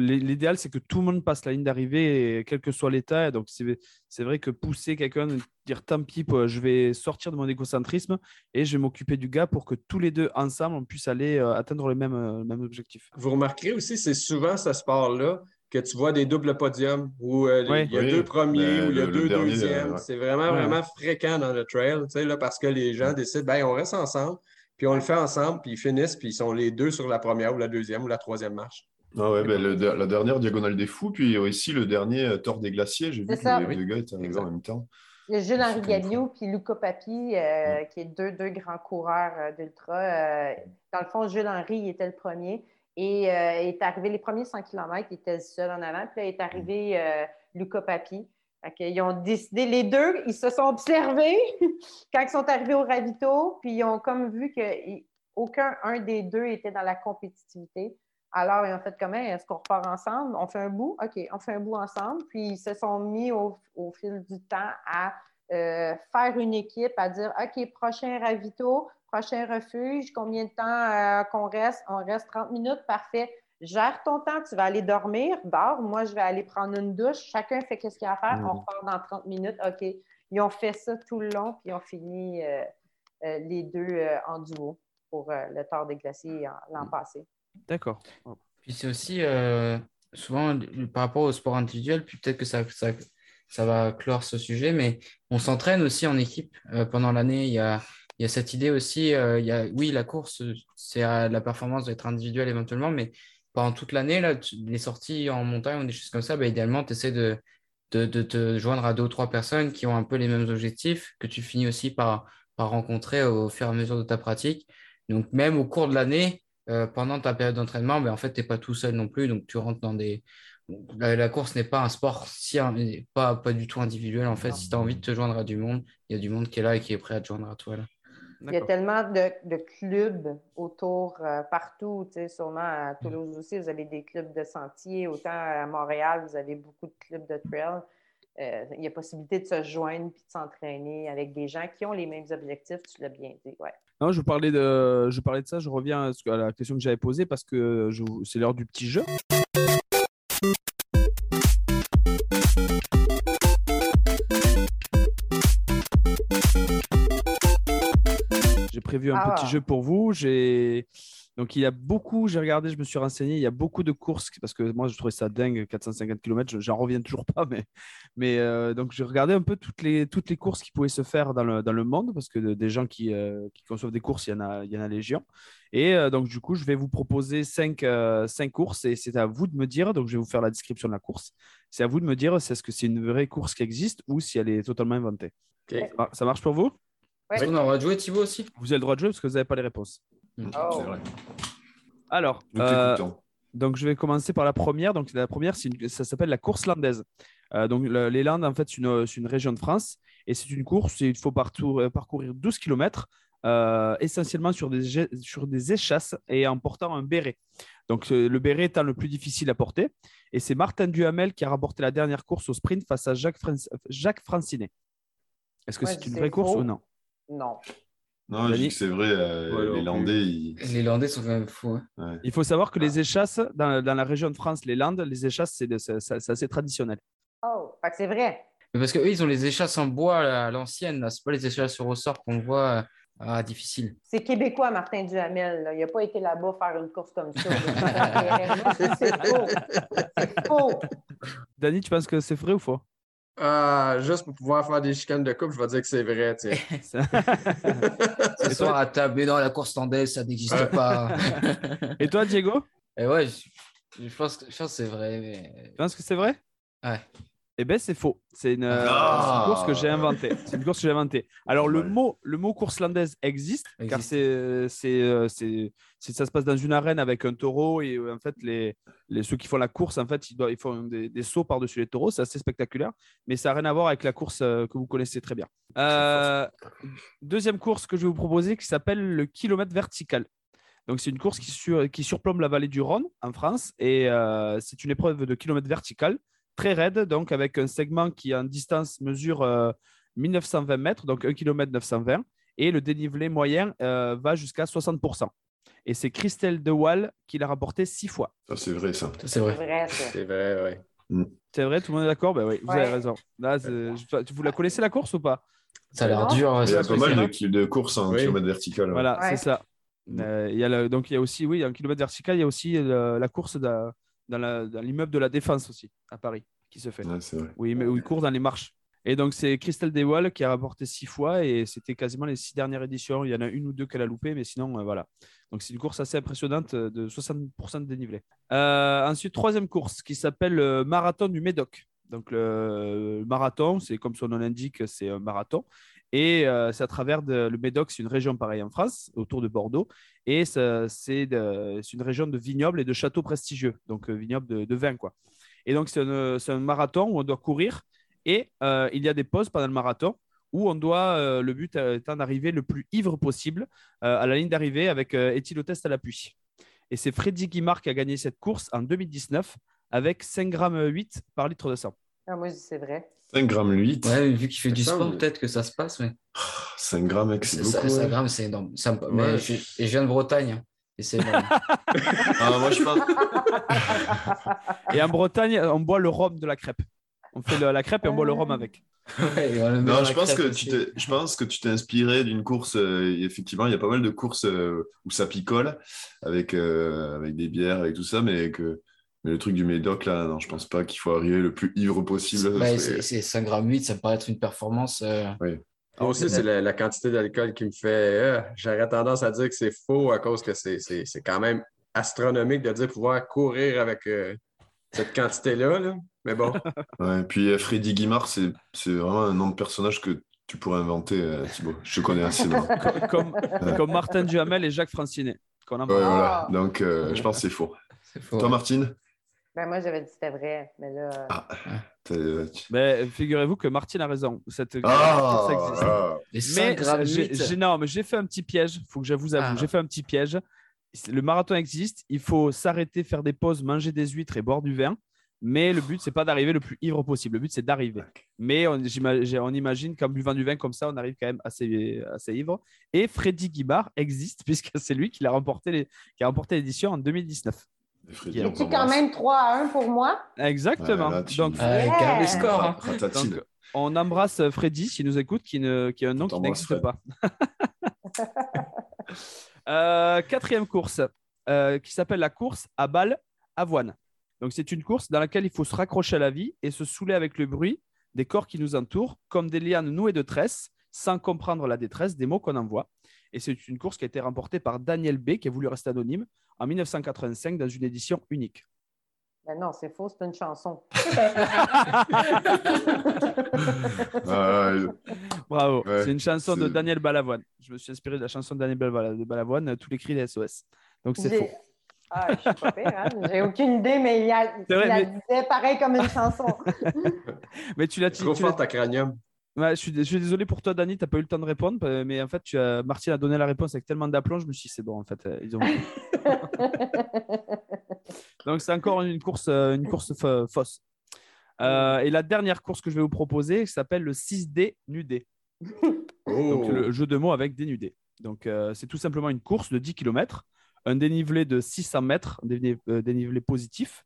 l'é- L'idéal, c'est que tout le monde passe la ligne d'arrivée, quel que soit l'état. Donc, c'est vrai que pousser quelqu'un, dire tant pis, je vais sortir de mon égocentrisme et je vais m'occuper du gars pour que tous les deux, ensemble, on puisse aller euh, atteindre le même, euh, le même objectif. Vous remarquerez aussi, c'est souvent ce sport-là que tu vois des doubles podiums où euh, il y a Oui, deux premiers ou il y a le- deux le dernier, deuxièmes. euh, ouais. C'est vraiment, Ouais. vraiment fréquent dans le trail, tu sais, là, parce que les gens décident, ben, on reste ensemble, puis on le fait ensemble, puis ils finissent, puis ils sont les deux sur la première ou la deuxième ou la troisième marche. Ah ouais, ben, le- la dernière Diagonale des Fous, puis aussi le dernier euh, Tort des Glaciers. J'ai vu que les Oui. deux gars étaient arrivés en même temps. Il y a Jules-Henri Gagnon puis Luca Papi, euh, qui est deux, deux grands coureurs euh, d'ultra. Euh, dans le fond, Jules-Henri il était le premier. Et euh, est arrivé les premiers 100 km, il était seul en avant. Puis là, est arrivé euh, Luca Papi. Fait qu'ils ont décidé, les deux, ils se sont observés quand ils sont arrivés au ravito, puis ils ont comme vu qu'aucun un des deux était dans la compétitivité. Alors, ils ont fait comment? Est-ce qu'on repart ensemble? On fait un bout? OK, on fait un bout ensemble. Puis, ils se sont mis au, au fil du temps à euh, faire une équipe, à dire OK, prochain ravito, prochain refuge, combien de temps euh, qu'on reste? On reste 30 minutes, parfait. Gère ton temps, tu vas aller dormir, dors. Moi, je vais aller prendre une douche. Chacun fait ce qu'il a à faire. On Mhm. repart dans 30 minutes. OK. Ils ont fait ça tout le long, puis ils ont fini euh, euh, les deux euh, en duo pour euh, le Tour des Glaciers l'an passé. D'accord. Puis c'est aussi euh, souvent par rapport au sport individuel, puis peut-être que ça, ça, ça va clore ce sujet, mais on s'entraîne aussi en équipe euh, pendant l'année. Il y a, il y a cette idée aussi, euh, il y a, oui, la course, c'est à la performance d'être individuelle éventuellement, mais pendant toute l'année, là, tu- les sorties en montagne ou des choses comme ça, bah, idéalement, tu essaies de, de, de te joindre à deux ou trois personnes qui ont un peu les mêmes objectifs, que tu finis aussi par, par rencontrer au fur et à mesure de ta pratique. Donc, même au cours de l'année, euh, pendant ta période d'entraînement, ben, en fait, tu n'es pas tout seul non plus. Donc, tu rentres dans des. La, la course n'est pas un sport si, pas, pas du tout individuel. En fait, si tu as envie de te joindre à du monde, il y a du monde qui est là et qui est prêt à te joindre à toi. Là. Il y a tellement de, de clubs autour, euh, partout, tu sais, sûrement à Toulouse aussi, vous avez des clubs de sentiers, autant à Montréal, vous avez beaucoup de clubs de trail. Euh, il y a possibilité de se joindre puis de s'entraîner avec des gens qui ont les mêmes objectifs, tu l'as bien dit, ouais. Non, je parlais de, je parlais de ça, je reviens à, la question que j'avais posée parce que je- c'est l'heure du petit jeu. Prévu un Ah. petit jeu pour vous. J'ai Donc, il y a beaucoup, j'ai regardé, je me suis renseigné, il y a beaucoup de courses parce que moi, je trouvais ça dingue, 450 km, j'en reviens toujours pas. Mais, mais euh, donc, j'ai regardé un peu toutes les, toutes les courses qui pouvaient se faire dans le, dans le monde parce que des gens qui, euh, qui conçoivent des courses, il y en a, il y en a légion. Et euh, donc, du coup, je vais vous proposer cinq, euh, cinq courses et c'est à vous de me dire. Donc, je vais vous faire la description de la course. C'est à vous de me dire si est-ce que c'est une vraie course qui existe ou si elle est totalement inventée. Ça marche pour vous? Ouais. Qu'on a le droit de jouer Thibaut aussi? Vous avez le droit de jouer parce que vous n'avez pas les réponses. Oh. C'est vrai. Alors, Nous euh, donc je vais commencer par la première. Donc la première, une- ça s'appelle la course landaise. Euh, donc le- les Landes, en fait, c'est une, région de France et c'est une course. et Il faut partout- euh, parcourir 12 km, essentiellement sur des, gé- sur des échasses et en portant un béret. Donc le béret étant le plus difficile à porter. Et c'est Martin Duhamel qui a remporté la dernière course au sprint face à Jacques, Fran- Jacques Francinet. Est-ce que Ouais, c'est une vraie course ou non? Non. Non, je dis que c'est vrai, euh, Ouais, les. Landais, ils... Les Landais sont quand même fous. hein. ouais. Il faut savoir que les échasses, dans, dans la région de France, les Landes, les échasses, c'est assez traditionnel. Oh, c'est vrai. Mais parce qu'eux, ils ont les échasses en bois là, à l'ancienne. C'est pas les échasses sur ressort qu'on voit. euh, Ah, difficile. C'est québécois, Martin Duhamel. là. Il n'a pas été là-bas faire une course comme ça. c'est faux. C'est faux. Dani, tu penses que c'est vrai ou faux? Ah, juste pour pouvoir faire des chicanes de couple, je vais dire que c'est vrai. tiens. Ce soir à table, mais non, la course landaise, ça n'existe pas. Et toi, Diego? Et ouais, je, je pense, que- je pense que c'est vrai. Mais... Tu penses que c'est vrai? Ouais. Eh bien, c'est faux. C'est une, euh, Ah. c'est une course que j'ai inventée. C'est une course que j'ai inventée. Alors, le mot, le mot course landaise existe, car c'est, c'est, euh, c'est- c'est- ça se passe dans une arène avec un taureau et euh, en fait, les, les, ceux qui font la course, en fait, ils, doivent, ils font des, des sauts par-dessus les taureaux. C'est assez spectaculaire, mais ça n'a rien à voir avec la course euh, que vous connaissez très bien. Euh, deuxième course que je vais vous proposer qui s'appelle le kilomètre vertical. Donc, c'est une course qui, sur- qui surplombe la vallée du Rhône en France et euh, c'est une épreuve de kilomètre vertical très raide, donc avec un segment qui en distance mesure euh, 1920 mètres, donc 1 km 920, et le dénivelé moyen euh, va jusqu'à 60%. Et c'est Christelle De Waal qui l'a remporté six fois. Ça, c'est vrai, ça. Ça, c'est C'est vrai. C'est vrai, oui. C'est vrai, tout le monde est d'accord? Ben oui, vous Ouais. avez raison. Là, je- vous la connaissez la course ou pas? Ça a l'air dur. hein, Il y a pas mal de, de courses en Oui. kilomètre vertical. ouais. Voilà, Ouais. c'est ça. Euh, il y a le- donc il y a aussi, oui, en kilomètre vertical, il y a aussi euh, la course dans, dans l'immeuble de la Défense aussi, à Paris, qui se fait. Vrai. Oui, mais où il court dans les marches. Et donc, c'est Christelle Dewal qui a rapporté six fois et c'était quasiment les six dernières éditions. Il y en a une ou deux qu'elle a loupé, mais sinon, euh, voilà. Donc, c'est une course assez impressionnante euh, de 60% de dénivelé. Euh, ensuite, troisième course qui s'appelle le marathon du Médoc. Donc, le marathon, c'est comme son nom l'indique, c'est un marathon. Et euh, c'est à travers le Médoc, c'est une région pareille en France, autour de Bordeaux. Et c'est une région de vignobles et de châteaux prestigieux, donc euh, vignobles de, vin, quoi. Et donc, c'est un, c'est un marathon où on doit courir et euh, il y a des pauses pendant le marathon où on doit, euh, le but étant d'arriver le plus ivre possible euh, à la ligne d'arrivée avec euh, éthylotest à l'appui. Et c'est Freddy Guimard qui a gagné cette course en 2019 avec 5,8 grammes par litre de sang. Ah, moi, c'est vrai. 5 grammes 8. Ouais, vu qu'il fait du Ça sport, peut-être que ça se passe. Ouais. 5 grammes, mec, c'est beaucoup. ça ouais. grammes, c'est énorme. Ça me- mais je, et je viens de Bretagne. hein, et c'est énorme. Ah, moi, je. Et en Bretagne, on boit le rhum de la crêpe. On fait le- la crêpe et on boit le rhum avec. Ouais, et Non, je pense, que tu t'es, je pense que tu t'es inspiré d'une course. euh, et effectivement, il y a pas mal de courses euh, où ça picole avec, euh, avec des bières, avec tout ça, mais que mais le truc du médoc, là, non, je pense pas qu'il faut arriver le plus ivre possible. Ouais, C'est- c'est c'est 5 grammes 8, ça me paraît être une performance. euh, Moi aussi, c'est la, la quantité d'alcool qui me fait. euh, J'aurais tendance à dire que c'est faux à cause que c'est c'est- c'est quand même astronomique de dire pouvoir courir avec euh, cette quantité-là. là. Mais bon, Ouais, puis euh, Freddy Guimard, c'est c'est vraiment un nom de personnage que tu pourrais inventer, euh, Thibaut. Je te connais assez bien. Ouais, Comme, comme Martin Duhamel et Jacques Francinet. qu'on voilà. Donc, euh, je pense que c'est faux. c'est faux. Toi, Martine? Ben, moi, j'avais dit que c'était vrai. Mais là, Ah, t'as- euh, Mais figurez-vous que Martine a raison. Cette Ah, course existe. ah. Les 5 Mais j'ai- 8. j'ai- non, mais j'ai fait un petit piège. faut que je vous avoue. Ah. J'ai fait un petit piège. Le marathon existe. Il faut s'arrêter, faire des pauses, manger des huîtres et boire du vin. Mais le but, c'est pas d'arriver le plus ivre possible. Le but, c'est d'arriver. Mais on, imagine qu'en buvant du vin comme ça, on arrive quand même assez, assez ivre. Et Freddy Guibard existe, puisque c'est lui qui, l'a remporté les- qui a remporté l'édition en 2019. On c'est quand même 3 à 1 pour moi. Exactement. Ouais, là, tu- Donc, Yeah. garde les scores. hein. Donc, on embrasse Freddy s'il nous écoute, qui, ne, qui a un nom qui n'existe pas. Euh, quatrième course. euh, qui s'appelle la course à balle avoine. Donc, c'est une course dans laquelle il faut se raccrocher à la vie et se saouler avec le bruit des corps qui nous entourent, comme des lianes nouées de tresses, sans comprendre la détresse des mots qu'on envoie. Et c'est une course qui a été remportée par Daniel B, qui a voulu rester anonyme, en 1985 dans une édition unique. Ben non, c'est faux, c'est une chanson. Bravo. Ouais, c'est une chanson de Daniel Balavoine. Je me suis inspiré de la chanson de Daniel Balavoine, tous les cris des SOS. Donc c'est J'ai- faux. Ah, je suis pas pire, hein? J'ai aucune idée, mais il, y a, vrai, il la mais- disait pareil comme une chanson. Mais tu l'as tu Trop fort ta cranium. Ouais, je, suis, je suis désolé pour toi, Dani, tu n'as pas eu le temps de répondre, mais en fait, tu as... Martine a donné la réponse avec tellement d'aplomb, je me suis dit, c'est bon, en fait, euh, ils ont. Donc, c'est encore une course, euh, une course fa- fausse. Euh, et la dernière course que je vais vous proposer s'appelle le 6D nudé. Oh. Donc, le jeu de mots avec dénudé. Donc, euh, c'est tout simplement une course de 10 km, un dénivelé de 600 mètres, un dénivelé, euh, dénivelé positif,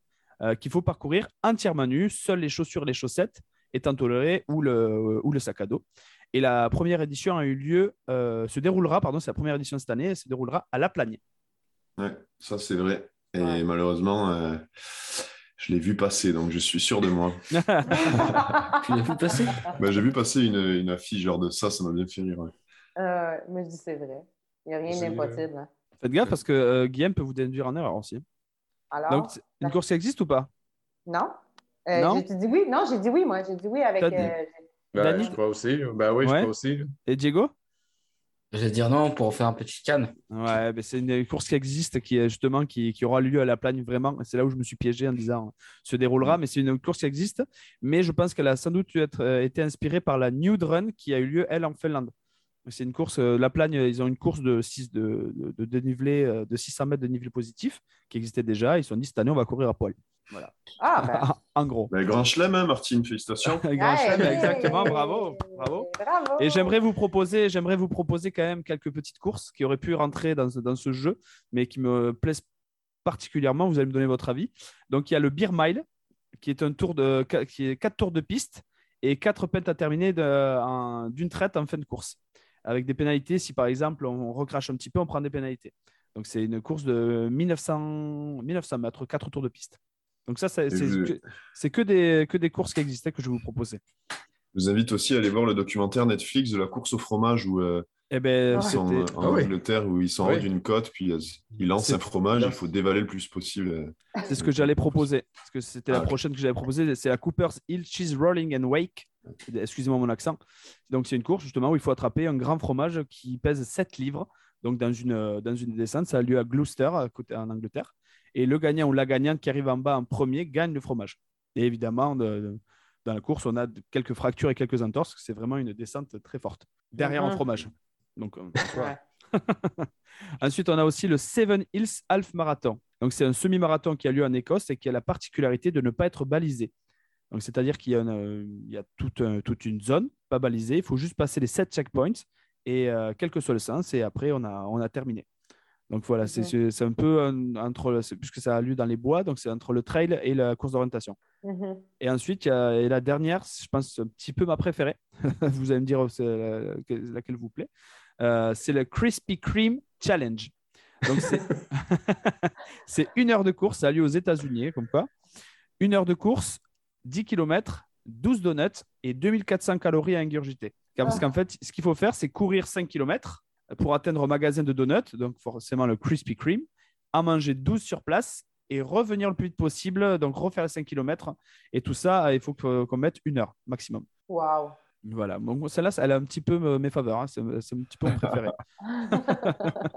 qu'il faut parcourir entièrement nu, seules les chaussures et les chaussettes étant tolérées ou le, ou le sac à dos. Et la première édition a eu lieu, euh, se déroulera, pardon, c'est la première édition cette année, elle se déroulera à La Plagne. Ouais, ça c'est vrai. Et Ouais. malheureusement, euh, je l'ai vu passer, donc je suis sûr de moi. Tu l'as vu passer? Bah, J'ai vu passer une, une affiche genre de ça, ça m'a bien fait rire. ouais. Euh, moi, je dis c'est vrai. Il n'y a rien d'impossible. hein. Faites gaffe parce que euh, Guillaume peut vous induire en erreur aussi. Alors, Donc, une course qui existe ou pas? Non? Euh, Non? J'ai dit oui? Non, j'ai dit oui, moi. J'ai dit oui avec. Dit- euh, Ben, Dani? je crois aussi. Ben oui, je crois aussi. Et Diego? Je vais dire non pour faire un petit canne. Ouais, mais c'est une course qui existe, qui justement qui, qui aura lieu à la Plagne vraiment. C'est là où je me suis piégé en disant se déroulera, mais c'est une course qui existe. Mais je pense qu'elle a sans doute être, euh, été inspirée par la Nude Run qui a eu lieu elle en Finlande. C'est une course, euh, la Plagne, ils ont une course de, 6, de, de, de dénivelé de 600 mètres de dénivelé positif qui existait déjà. Ils se sont dit cette année on va courir à poil. Voilà. Ah, ben. en gros. Bah, grand chelem, hein, Martine, félicitations. Grand chelem, exactement, bravo, bravo. Bravo. Et j'aimerais vous proposer, j'aimerais vous proposer quand même quelques petites courses qui auraient pu rentrer dans ce, dans ce jeu, mais qui me plaisent particulièrement. Vous allez me donner votre avis. Donc il y a le Beer Mile, qui est un tour de, qui est quatre tours de piste et quatre pentes à terminer de- en- d'une traite en fin de course, avec des pénalités. Si par exemple on recrache un petit peu, on prend des pénalités. Donc c'est une course de 1900, 1900 mètres, quatre tours de piste. Donc ça, c'est que, des, que des courses qui existaient que je vais vous proposer. Je vous invite aussi à aller voir le documentaire Netflix de la course au fromage où euh, Eh ben, Ah. ils sont c'était- en Ah oui. Angleterre, où ils sont en haut Oui. d'une côte, puis euh, ils lancent un fromage, il faut dévaler le plus possible. euh. C'est ce que j'allais proposer. Parce que c'était Ah, la ok. prochaine que j'allais proposer. C'est la Cooper's Hill Cheese Rolling and Wake. Excusez-moi mon accent. Donc, c'est une course justement où il faut attraper un grand fromage qui pèse 7 livres. Donc, dans une, euh, dans une descente, ça a lieu à Gloucester, à côté, en Angleterre. Et le gagnant ou la gagnante qui arrive en bas en premier gagne le fromage. Et évidemment, de- de- dans la course, on a quelques fractures et quelques entorses. C'est vraiment une descente très forte. Derrière un Mhm. fromage. Donc, euh. Ensuite, on a aussi le Seven Hills Half Marathon. Donc, c'est un semi-marathon qui a lieu en Écosse et qui a la particularité de ne pas être balisé. Donc, c'est-à-dire qu'il y a, une, il y a toute, un- toute une zone pas balisée. Il faut juste passer les sept checkpoints et euh, quel que soit le sens, et après, on a, on a terminé. Donc, voilà, c'est- Ok. c'est c'est un peu un- entre, puisque ça a lieu dans les bois, donc c'est entre le trail et la course d'orientation. Mhm. Et ensuite, il y a et la dernière, je pense un petit peu ma préférée. vous allez me dire c'est la- laquelle vous plaît. Euh, c'est le Krispy Kreme Challenge. Donc, c'est c'est une heure de course. Ça a lieu aux États-Unis, comme quoi. Une heure de course, 10 km, 12 donuts et 2400 calories à ingurgiter. Car- Parce Ah. qu'en fait, ce qu'il faut faire, c'est courir 5 km pour atteindre un magasin de donuts, donc forcément le Krispy Kreme, en manger 12 sur place et revenir le plus vite possible, donc refaire les 5 km. Et tout ça, il faut que- qu'on mette une heure maximum. Wow. Voilà, donc celle-là, elle a un petit peu euh, mes faveurs. hein. C'est un petit peu mon préféré.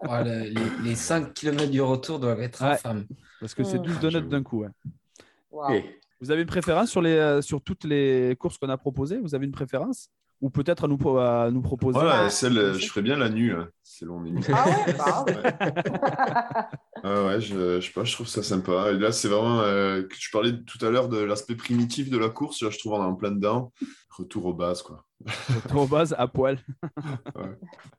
Oh, le- les, les 5 km du retour doivent être Ouais. infâmes. Parce que c'est Mm. 12 Ah, donuts d'un coup. ouais. Wow. Et- Vous avez une préférence sur, les, euh, sur toutes les courses qu'on a proposées? Vous avez une préférence? Ou peut-être à nous, pro- à nous proposer Voilà, Ouais. celle, euh, je ferais bien la nuit, là, selon les. Ah ouais? Bon. Ah ouais, je, je sais pas, je trouve ça sympa. Et là, c'est vraiment. euh, je parlais tout à l'heure de l'aspect primitif de la course. Là, je trouve on est en plein dedans. Retour aux bases, quoi. Retour aux bases à poil.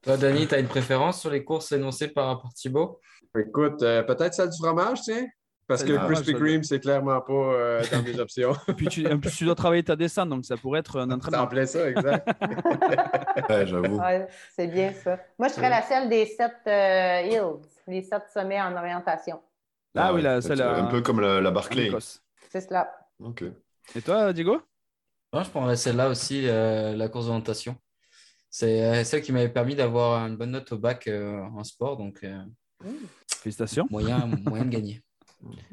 Toi, Dani, tu as une préférence sur les courses énoncées par, par Thibaut? Écoute, euh, peut-être celle du fromage, tiens. Parce que Krispy ça- Kreme, c'est clairement pas euh, dans mes options. Et puis tu, en plus, tu dois travailler ta descente, donc ça pourrait être un C'est en entraînement. plein ça, exact. Ouais, j'avoue. Ouais, c'est bien ça. Moi, je ferais la selle des sept euh, Hills. les sept sommets en orientation. Ah oui, ouais, la- celle, Un peu comme la, la En Barclay. C'est cela. Ok. Et toi, Diego? Moi, je prendrais celle-là aussi, euh, la course d'orientation. C'est euh, celle qui m'avait permis d'avoir une bonne note au bac euh, en sport, donc euh, Félicitations. moyen, moyen de gagner.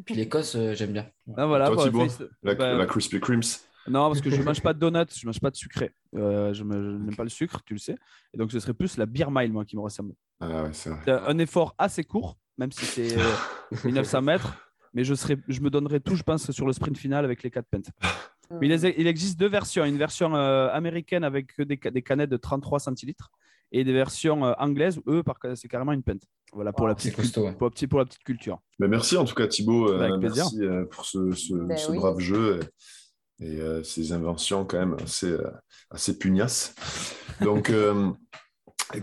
Puis l'Écosse, euh, j'aime bien. Ah, voilà, Toi, Thibaut, félici- La, bah, la Krispy Kremes. Non, parce que je ne mange pas de donuts, je ne mange pas de sucré. Euh, je me- je n'aime pas le sucre, tu le sais. Et donc, ce serait plus la beer mile, moi, qui me ressemble. Ah ouais, c'est vrai. C'est un effort assez court, même si c'est euh, 1900 mètres. Mais je, serais, je me donnerais tout, je pense, sur le sprint final avec les 4 pentes. Mais il, existe deux versions. Une version euh, américaine avec des, des canettes de 33 centilitres et des versions euh, anglaises où, eux, par contre, c'est carrément une pente. Voilà pour, la C'est petite, costaud. ouais. pour, la petite- pour la petite culture. Mais merci en tout cas Thibaut, euh, Avec plaisir. merci euh, pour ce, ce- Ben ce oui. brave jeu et, et, euh, ces inventions quand même assez, euh, assez pugnaces. Donc euh,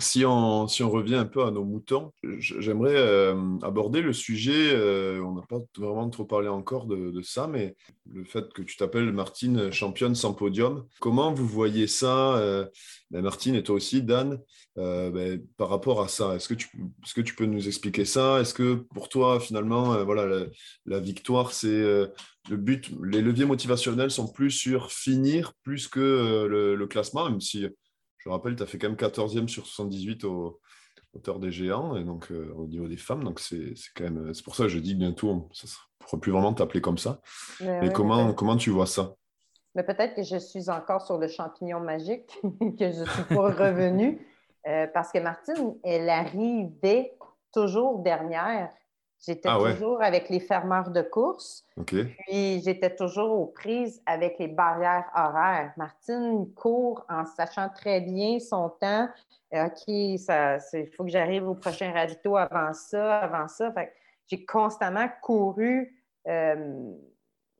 si, on, si on revient un peu à nos moutons, j'aimerais euh, aborder le sujet, euh, on n'a pas vraiment trop parlé encore de, ça, mais le fait que tu t'appelles Martine championne sans podium, comment vous voyez ça euh, ben, Martine et toi aussi, Dan, euh, ben, par rapport à ça Est-ce que, tu, est-ce que tu peux nous expliquer ça? Est-ce que pour toi, finalement, euh, voilà, la, victoire, c'est euh, le but, les leviers motivationnels sont plus sur finir plus que euh, le, le classement, même si, je rappelle, tu as fait quand même 14e sur 78 au hauteur des géants, et donc euh, au niveau des femmes, donc c'est quand même, c'est pour ça que je dis bientôt, on- ça ne pourra plus vraiment t'appeler comme ça. Mais Mais oui, mais comment, comment tu vois ça? Mais peut-être que je suis encore sur le champignon magique, que je suis pas revenue, euh, parce que Martine, elle arrivait toujours dernière. J'étais Ah ouais? toujours avec les fermeurs de course, Ok. puis j'étais toujours aux prises avec les barrières horaires. Martine court en sachant très bien son temps. Euh, OK, il faut que j'arrive au prochain ravito avant ça, avant ça. J'ai constamment couru. euh,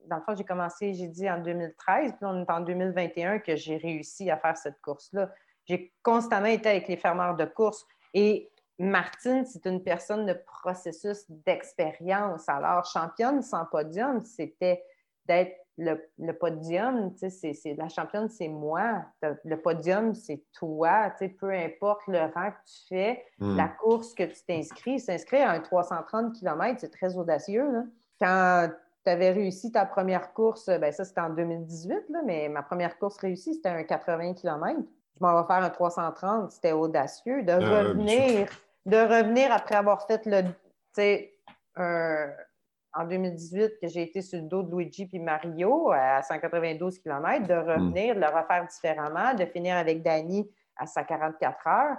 dans le fond, j'ai commencé, j'ai dit en 2013, puis on est en 2021 que j'ai réussi à faire cette course-là. J'ai constamment été avec les fermeurs de course. Et Martine, c'est une personne de processus d'expérience. Alors, championne sans podium, c'était d'être le, le podium. tu sais, c'est- la championne, c'est moi. Le podium, c'est toi. tu sais, Peu importe le rang que tu fais, Hmm. la course que tu t'inscris, s'inscrire à un 330 km, c'est très audacieux. là. Quand tu avais réussi ta première course, ben ça c'était en 2018, là, mais ma première course réussie, c'était un 80 km. Je m'en vais faire un 330, c'était audacieux. De bien revenir, de revenir après avoir fait le, tu sais, en 2018, que j'ai été sur le dos de Luigi puis Mario à 192 km, de revenir, de le refaire différemment, de finir avec Danny à 144 heures.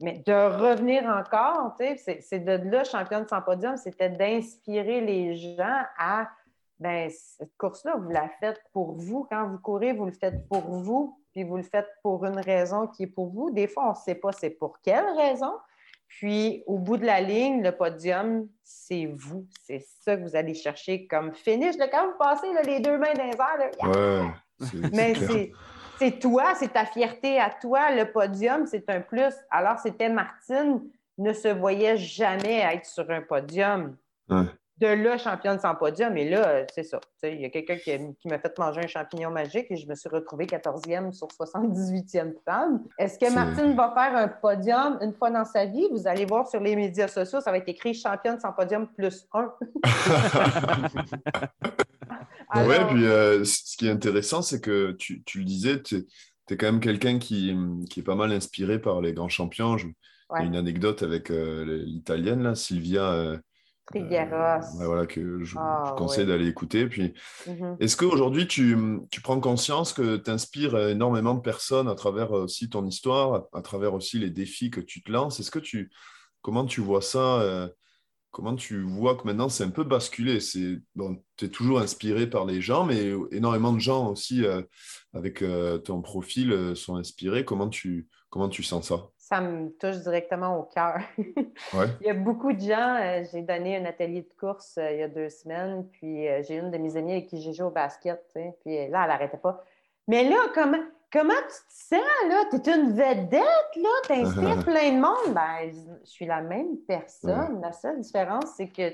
Mais de revenir encore, tu sais, c'est- c'est de là, championne sans podium, c'était d'inspirer les gens à, ben cette course-là, vous la faites pour vous. Quand vous courez, vous le faites pour vous, puis vous le faites pour une raison qui est pour vous. Des fois, on ne sait pas c'est pour quelle raison. Puis, au bout de la ligne, le podium, c'est vous. C'est ça que vous allez chercher comme finish. Là, quand vous passez là, les deux mains dans les airs, là, Ouais, c'est- mais c'est toi, c'est ta fierté à toi. Le podium, c'est un plus. Alors, c'était Martine ne se voyait jamais être sur un podium. Ouais. De là, championne sans podium. Et là, euh, c'est ça. Il y a quelqu'un qui, m'a fait manger un champignon magique et je me suis retrouvée 14e sur 78e femme. Est-ce que Martine va faire un podium une fois dans sa vie? Vous allez voir sur les médias sociaux, ça va être écrit championne sans podium plus un. Alors- puis euh, ce qui est intéressant, c'est que tu, tu le disais, tu es, quand même quelqu'un qui, qui est pas mal inspiré par les grands champions. Je- Il y a Ouais. une anecdote avec euh, l'italienne, là, Sylvia, euh, Trigueros. ouais, voilà, que je, Ah, je conseille ouais. d'aller écouter. Puis, Mhm. est-ce qu'aujourd'hui, tu, tu prends conscience que tu inspires énormément de personnes à travers euh, aussi ton histoire, à, à travers aussi les défis que tu te lances? Est-ce que tu, comment tu vois ça euh, Comment tu vois que maintenant c'est un peu basculé? C'est bon, tu es toujours inspiré par les gens, mais énormément de gens aussi euh, avec euh, ton profil euh, sont inspirés. Comment tu comment tu sens ça? Ça me touche directement au cœur. Ouais. Il y a beaucoup de gens. euh, j'ai donné un atelier de course euh, il y a deux semaines, puis euh, j'ai une de mes amies avec qui j'ai joué au basket, puis là, elle n'arrêtait pas. Mais là, comment, comment tu te sens, là? Tu es une vedette, là? Tu inspires plein de monde? Ben, je- suis la même personne. La seule différence, c'est que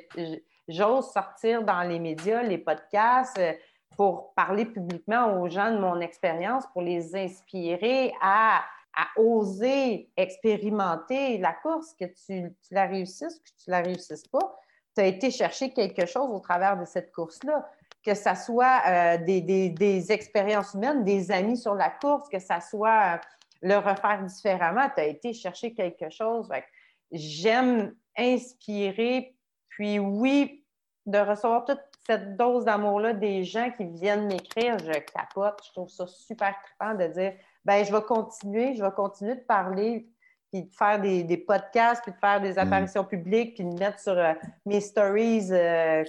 j'ose sortir dans les médias, les podcasts, pour parler publiquement aux gens de mon expérience, pour les inspirer à à oser expérimenter la course, que tu, la réussisses, que tu la réussisses pas. Tu as été chercher quelque chose au travers de cette course-là que ce soit euh, des, des, des, expériences humaines, des amis sur la course, que ça soit euh, le refaire différemment. Tu as été chercher quelque chose. J'aime inspirer, puis oui, de recevoir toute cette dose d'amour-là des gens qui viennent m'écrire, je capote. Je trouve ça super trippant de dire ben je vais continuer, je vais continuer de parler, puis de faire des, des podcasts, puis de faire des mm. apparitions publiques, puis de mettre sur euh, mes stories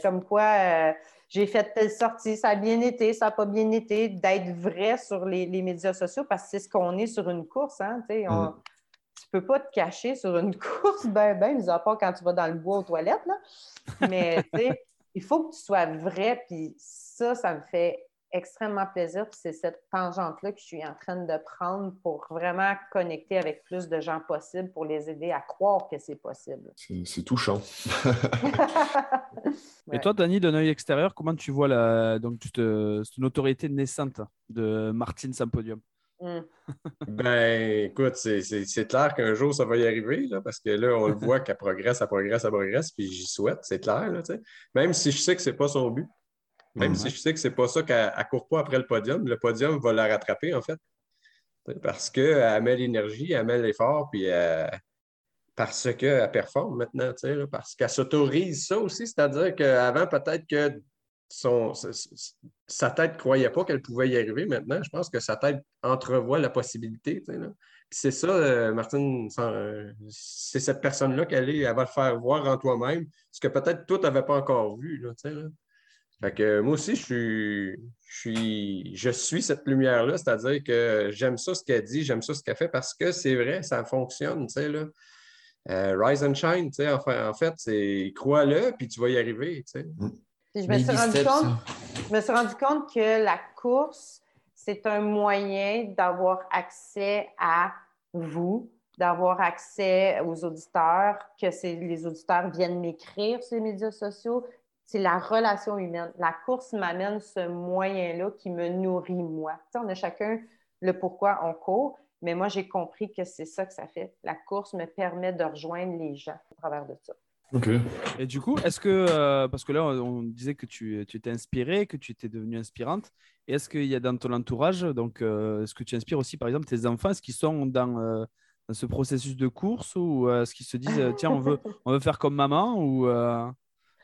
comme quoi j'ai fait telle sortie, ça a bien été, ça n'a pas bien été, d'être vrai sur les, médias sociaux parce que c'est ce qu'on est sur une course. Hein, Tu ne mm. Tu peux pas te cacher sur une course, ben, ben, mis à part quand tu vas dans le bois aux toilettes. Là. Mais il faut que tu sois vrai, puis ça, ça me fait extrêmement plaisir. C'est cette tangente-là que je suis en train de prendre pour vraiment connecter avec plus de gens possible pour les aider à croire que c'est possible. C'est touchant. Et toi, Dani, d'un œil extérieur, comment tu vois la, donc, cette, notoriété naissante de Martine Sampodium hmm. ben, écoute, c'est clair qu'un jour, ça va y arriver, là, parce que là, on le voit qu'elle progresse, elle progresse, elle progresse, puis j'y souhaite, c'est clair. Là, Même si je sais que ce n'est pas son but. Même si je sais que c'est pas ça qu'elle ne court pas après le podium, le podium va la rattraper, en fait. Parce qu'elle met l'énergie, elle met l'effort, puis parce qu'elle performe maintenant, parce qu'elle s'autorise ça aussi. C'est-à-dire qu'avant, peut-être que son, sa tête ne croyait pas qu'elle pouvait y arriver. Maintenant, je pense que sa tête entrevoit la possibilité. C'est ça, euh, Martine, c'est cette personne-là qu'elle est. Elle va le faire voir en toi-même, ce que peut-être toi, tu n'avais pas encore vu. Là, là. Fait que moi aussi, je suis, je suis, je suis cette lumière-là, c'est-à-dire que j'aime ça ce qu'elle dit, j'aime ça ce qu'elle fait parce que c'est vrai, ça fonctionne, tu sais, là. Euh, rise and shine, tu sais, enfin, en fait, c'est crois-le, puis tu vas y arriver, tu sais. Mm. je me, suis rendu compte, je me suis rendu compte que la course, c'est un moyen d'avoir accès à vous, d'avoir accès aux auditeurs, que les auditeurs viennent m'écrire sur les médias sociaux, c'est la relation humaine. La course m'amène ce moyen-là qui me nourrit moi. on a chacun le pourquoi on court, mais moi, j'ai compris que c'est ça que ça fait. La course me permet de rejoindre les gens à travers de ça. OK. Et du coup, est-ce que, euh, parce que là, on disait que tu, tu étais inspirée, que tu étais devenue inspirante, est-ce qu'il y a dans ton entourage, donc, euh, est-ce que tu inspires aussi, par exemple, tes enfants, est-ce qu'ils sont dans, euh, dans, ce processus de course ou est-ce qu'ils se disent, tiens, on veut, on veut faire comme maman ou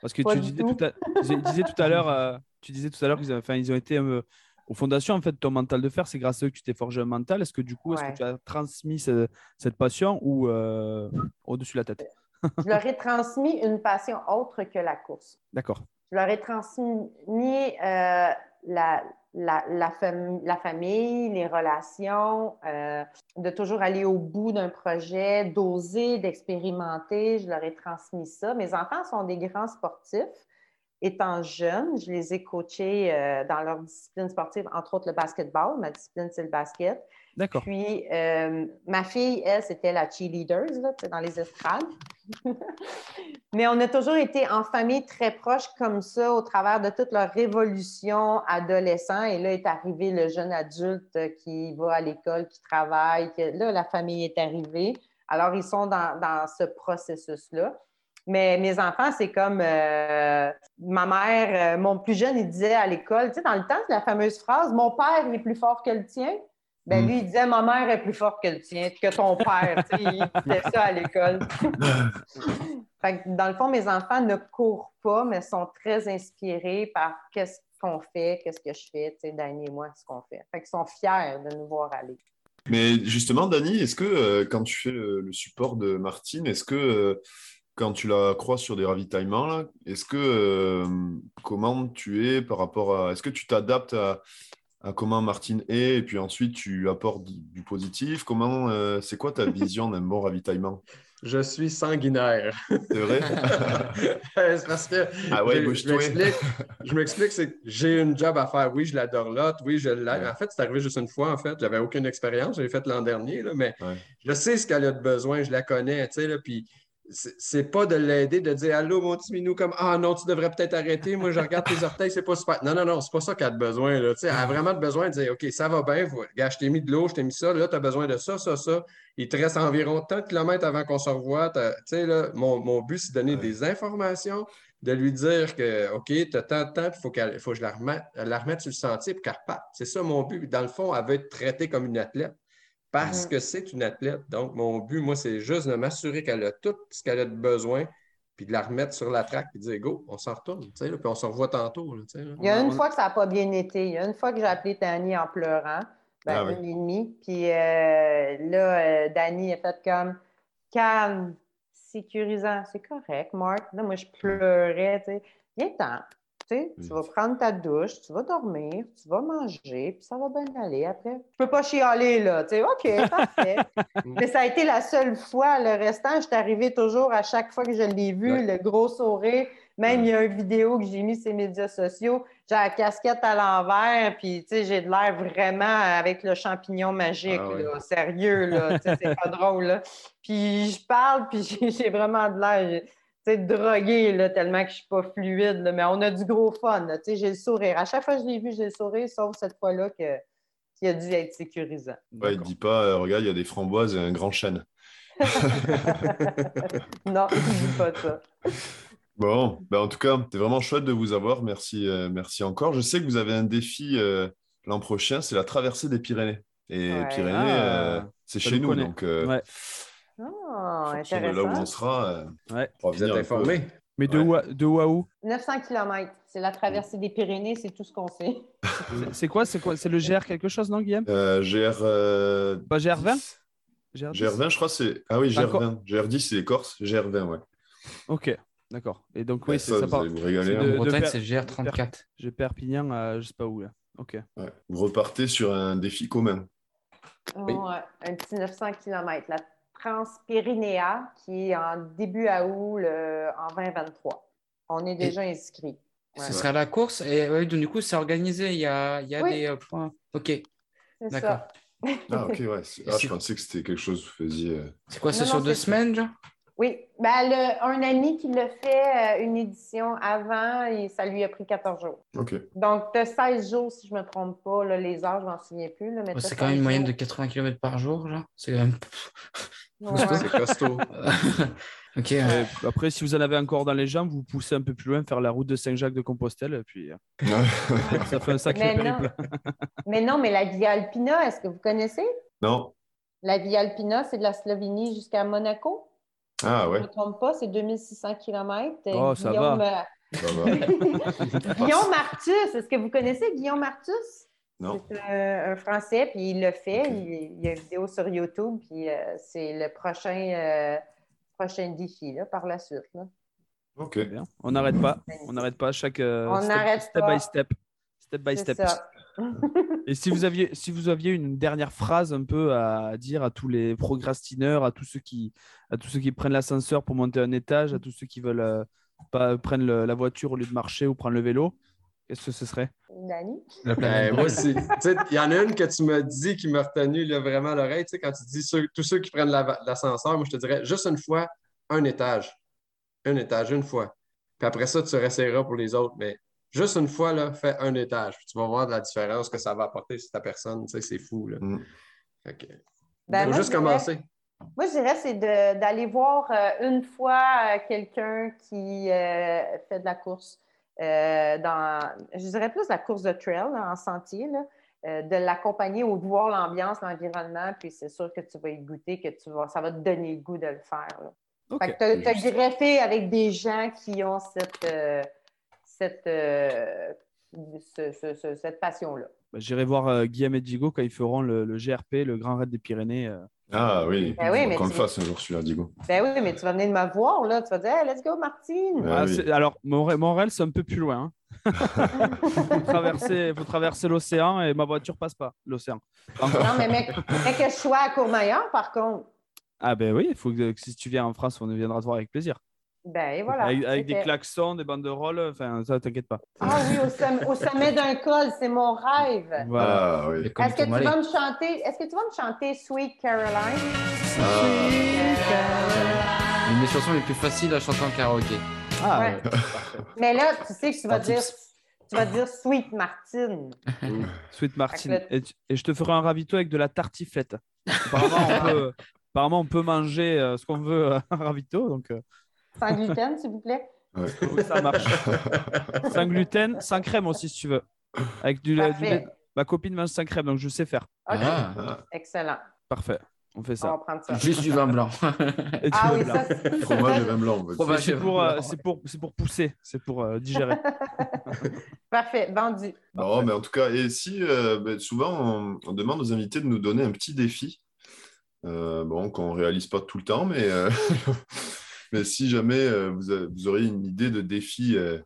parce que tu disais, tout à, tout à l'heure, euh, tu disais tout à l'heure qu'ils enfin, ils ont été euh, aux fondations. En fait, ton mental de fer, c'est grâce à eux que tu t'es forgé un mental. Est-ce que du coup, est-ce que tu as transmis cette passion ou euh, au-dessus de la tête? Je leur ai transmis une passion autre que la course. D'accord. Je leur ai transmis la, la, la, famille, les relations, euh, de toujours aller au bout d'un projet, d'oser, d'expérimenter. Je leur ai transmis ça. Mes enfants sont des grands sportifs. Étant jeunes, je les ai coachés euh, dans leur discipline sportive, entre autres le basketball. Ma discipline, c'est le basket. D'accord. Puis, euh, ma fille, elle, c'était la cheerleader dans les estrades. Mais on a toujours été en famille très proche comme ça au travers de toute leur révolution adolescent. Et là est arrivé le jeune adulte qui va à l'école, qui travaille. Là, la famille est arrivée. Alors, ils sont dans, dans ce processus-là. Mais mes enfants, c'est comme euh, ma mère, euh, mon plus jeune, il disait à l'école, tu sais, dans le temps, la fameuse phrase Mon père est plus fort que le tien. Ben, mm. lui, il disait Ma mère est plus forte que le tien, que ton père. il disait ça à l'école. dans le fond, mes enfants ne courent pas, mais sont très inspirés par qu'est-ce qu'on fait, qu'est-ce que je fais, Dani et moi, ce qu'on fait. Fait qu'ils sont fiers de nous voir aller. Mais justement, Dani, est-ce que euh, quand tu fais le, support de Martine, est-ce que euh, quand tu la croises sur des ravitaillements, est-ce que euh, comment tu es par rapport à. Est-ce que tu t'adaptes à, à comment Martine est, et puis ensuite tu apportes du, positif. Comment, euh, c'est quoi ta vision d'un bon ravitaillement? Je suis sanguinaire. C'est vrai? C'est parce que ah ouais, je, je m'explique, c'est que j'ai une job à faire. Oui, je l'adore là. Oui, je l'aime. En fait, c'est arrivé juste une fois. En fait, j'avais aucune expérience. J'ai fait l'an dernier, là, mais je sais ce qu'elle a de besoin. Je la connais. Tu sais, puis c'est pas de l'aider, de dire Allô, mon petit minou, comme Ah non, tu devrais peut-être arrêter. Moi, je regarde tes orteils, c'est pas super. Non, non, non, c'est pas ça qu'elle a besoin. Là. Elle a vraiment besoin de dire OK, ça va bien. Regarde, je t'ai mis de l'eau, je t'ai mis ça. Là, tu as besoin de ça, ça, ça. Il te reste environ tant de kilomètres avant qu'on se revoie. Là, mon, mon but, c'est de donner Ouais. des informations, de lui dire que OK, tu as tant de temps, il faut, faut que je la remette, la remette sur le sentier pour qu'elle reparte. C'est ça mon but. Dans le fond, elle veut être traitée comme une athlète parce Mhm. que c'est une athlète. Donc, mon but, moi, c'est juste de m'assurer qu'elle a tout ce qu'elle a de besoin, puis de la remettre sur la traque, puis de dire go, on s'en retourne, tu sais, là, puis on se revoit tantôt. là, là. Il y a une on- fois que ça n'a pas bien été. Il y a une fois que j'ai appelé Danny en pleurant, ben, Ah oui. une et demie. Puis euh, là, euh, Danny a fait comme calme, sécurisant. C'est correct, Marc. Là, moi, je pleurais. Tu sais. Viens-t'en. Tu, tu vas prendre ta douche, tu vas dormir, tu vas manger, puis ça va bien aller après. Je peux pas chialer, là. Tu sais, OK, parfait. Mais ça a été la seule fois. Le restant, je suis arrivée toujours à chaque fois que je l'ai vu, Ouais. le gros sourire. Même, il y a une vidéo que j'ai mis sur les médias sociaux. J'ai la casquette à l'envers, puis tu sais, j'ai de l'air vraiment avec le champignon magique, Ah là. Sérieux, là. C'est pas drôle, là. Puis je parle, puis j'ai- vraiment de l'air, droguée, là, tellement que je suis pas fluide, là. Mais on a du gros fun, là. Tu sais, j'ai le sourire. À chaque fois que je l'ai vu, j'ai le sourire, sauf cette fois-là que qui a dû être sécurisant. Ouais, il dit pas, euh, regarde, il y a des framboises et un grand chêne. non, je dis pas ça. Bon, ben en tout cas, c'est vraiment chouette de vous avoir. Merci, euh, merci encore. Je sais que vous avez un défi euh, l'an prochain, c'est la traversée des Pyrénées. Et Ouais. Pyrénées, Ah, euh, c'est chez nous nous, connaît. donc euh, Ouais. Fonction de là où intéressant. on sera, euh, Ouais. on va Vous êtes informés? Mais de, Ouais. où à, de où à où 900 km, c'est la traversée des Pyrénées, c'est tout ce qu'on sait. C'est- quoi C'est quoi C'est le GR quelque chose, non, Guillaume? Euh, GR. euh, Pas GR20 10. GR10 GR20, je crois, c'est. Ah oui, D'accord. GR20. GR10, c'est les Corses. GR20, ouais. Ok, d'accord. Et donc, oui, Ouais, c'est ça, ça. vous part- allez vous régaler. c'est hein. de- En Bretagne, c'est GR34. J'ai Perpignan à je sais pas où, là. Ok. Ouais. Vous repartez sur un défi commun. Oui. Ouais, un petit 900 km. La Transpyrénéa, qui est en début à août le- en 2023. On est déjà inscrits. Ouais. Ce sera la course et ouais, donc, du coup, c'est organisé. Il y a, il y a Oui. des euh, points. Ok, d'accord. Ah, ok, ouais. c'est- Ah, je pensais que c'était quelque chose que vous faisiez. euh, C'est quoi, c'est sur non, deux semaines, genre? Oui, ben, le- un ami qui l'a fait euh, une édition avant et ça lui a pris 14 jours. Ok. Donc, tu as 16 jours, si je ne me trompe pas. là, les heures, je m'en souviens plus. là, mais C'est quand même 16 une moyenne de jours. 80 km par jour, genre. C'est quand même. Ouais. C'est costaud. ok, après, si vous en avez encore dans les jambes, vous poussez un peu plus loin, faire la route de Saint-Jacques-de-Compostelle, et puis ça fait un sacré Mais non. périple. Mais non, mais la Via Alpina, est-ce que vous connaissez? non. La Via Alpina, c'est de la Slovénie jusqu'à Monaco. Ah, Je ouais. ne me trompe pas, c'est 2600 km. Oh, ça Guillaume, va. Ça va. euh, Guillaume Martus, est-ce que vous connaissez Guillaume Martus? Non. C'est un, un Français, puis il le fait. Il, il y a une vidéo sur YouTube, puis euh, c'est le prochain, euh, prochain défi là, par la suite. là. Ok. Bien. On n'arrête pas. On n'arrête pas chaque euh, On step, step pas. by step. Step by step. ça. Et si vous aviez, si vous aviez une dernière phrase un peu à dire à tous les procrastineurs, à tous ceux qui, à tous ceux qui prennent l'ascenseur pour monter un étage, à tous ceux qui veulent euh, pas prendre le- la voiture au lieu de marcher ou prendre le vélo, qu'est-ce que ce serait? Dani? Ben, moi aussi. Tu sais, Il y en a une que tu m'as dit qui m'a retenu là, vraiment à l'oreille. Tu sais, quand tu dis ceux- tous ceux qui prennent la- l'ascenseur, moi, je te dirais juste une fois, un étage. Un étage, une fois. Puis après ça, tu réessayeras pour les autres. Mais juste une fois, là, fais un étage. Puis tu vas voir de la différence que ça va apporter sur ta personne. Tu sais, c'est fou. Là. Mm. Fait que, Ben, faut moi, juste commencer. Moi, je dirais, c'est de- d'aller voir euh, une fois euh, quelqu'un qui euh, fait de la course euh, dans, je dirais plus la course de trail, là, en sentier, là, euh, de l'accompagner ou de voir l'ambiance, l'environnement, puis c'est sûr que tu vas y goûter, que tu vas, ça va te donner le goût de le faire. là. Fait que t'as juste. greffé avec des gens qui ont cette, euh, cette, euh, ce- ce- ce- cette passion-là. Bah, J'irai voir euh, Guillaume et Diego quand ils feront le, le GRP, le Grand Raid des Pyrénées. Ah oui. Ben oui, qu'on le tu- fasse un jour, celui-là, Digo. Ben oui, mais tu vas venir me voir, là. Tu vas dire, hey, let's go, Martine. Ouais. Ah, oui. Alors, Montréal, Montréal, c'est un peu plus loin. Il faut traverser, faut traverser l'océan et ma voiture passe pas l'océan. Non, mais mec, mais que je sois à Courmayeur, par contre. Ah ben oui, il faut que si tu viens en France, on viendra te voir avec plaisir. Ben, et voilà. avec, avec des klaxons, des banderoles, enfin, ça, t'inquiète pas. Ah oui, au, somm- au sommet d'un col, c'est mon rêve. Voilà. Ah oui. Est-ce que, tu vas me chanter, est-ce que tu vas me chanter Sweet Caroline? Une des chansons les plus faciles à chanter en karaoké. Ah, Ouais. Mais là, tu sais que tu vas dire, tu vas dire Sweet Martine. Sweet Martin. Fait que Et, je te ferai un ravito avec de la tartiflette. Apparemment, on peut, apparemment, on peut manger euh, ce qu'on veut à un ravito, donc euh, Sans gluten, s'il vous plaît? Ouais. oui, ça marche. sans gluten, sans crème aussi, si tu veux. Avec du, du Parfait. lait. Ma copine mange sans crème, donc je sais faire. OK. Ah, Excellent. Parfait. On fait On va ça. prendre ça. juste du vin blanc. Et tu Ah veux oui, là. ça, c'est- Fromage et vin blanc. C'est pour, euh, c'est pour, c'est pour pousser, c'est pour euh, digérer. Parfait, vendu. Non, mais en tout cas, et si euh, ben, souvent on, on demande aux invités de nous donner un petit défi, euh, bon, qu'on ne réalise pas tout le temps, mais, euh, mais si jamais euh, vous, a- vous auriez une idée de défi euh,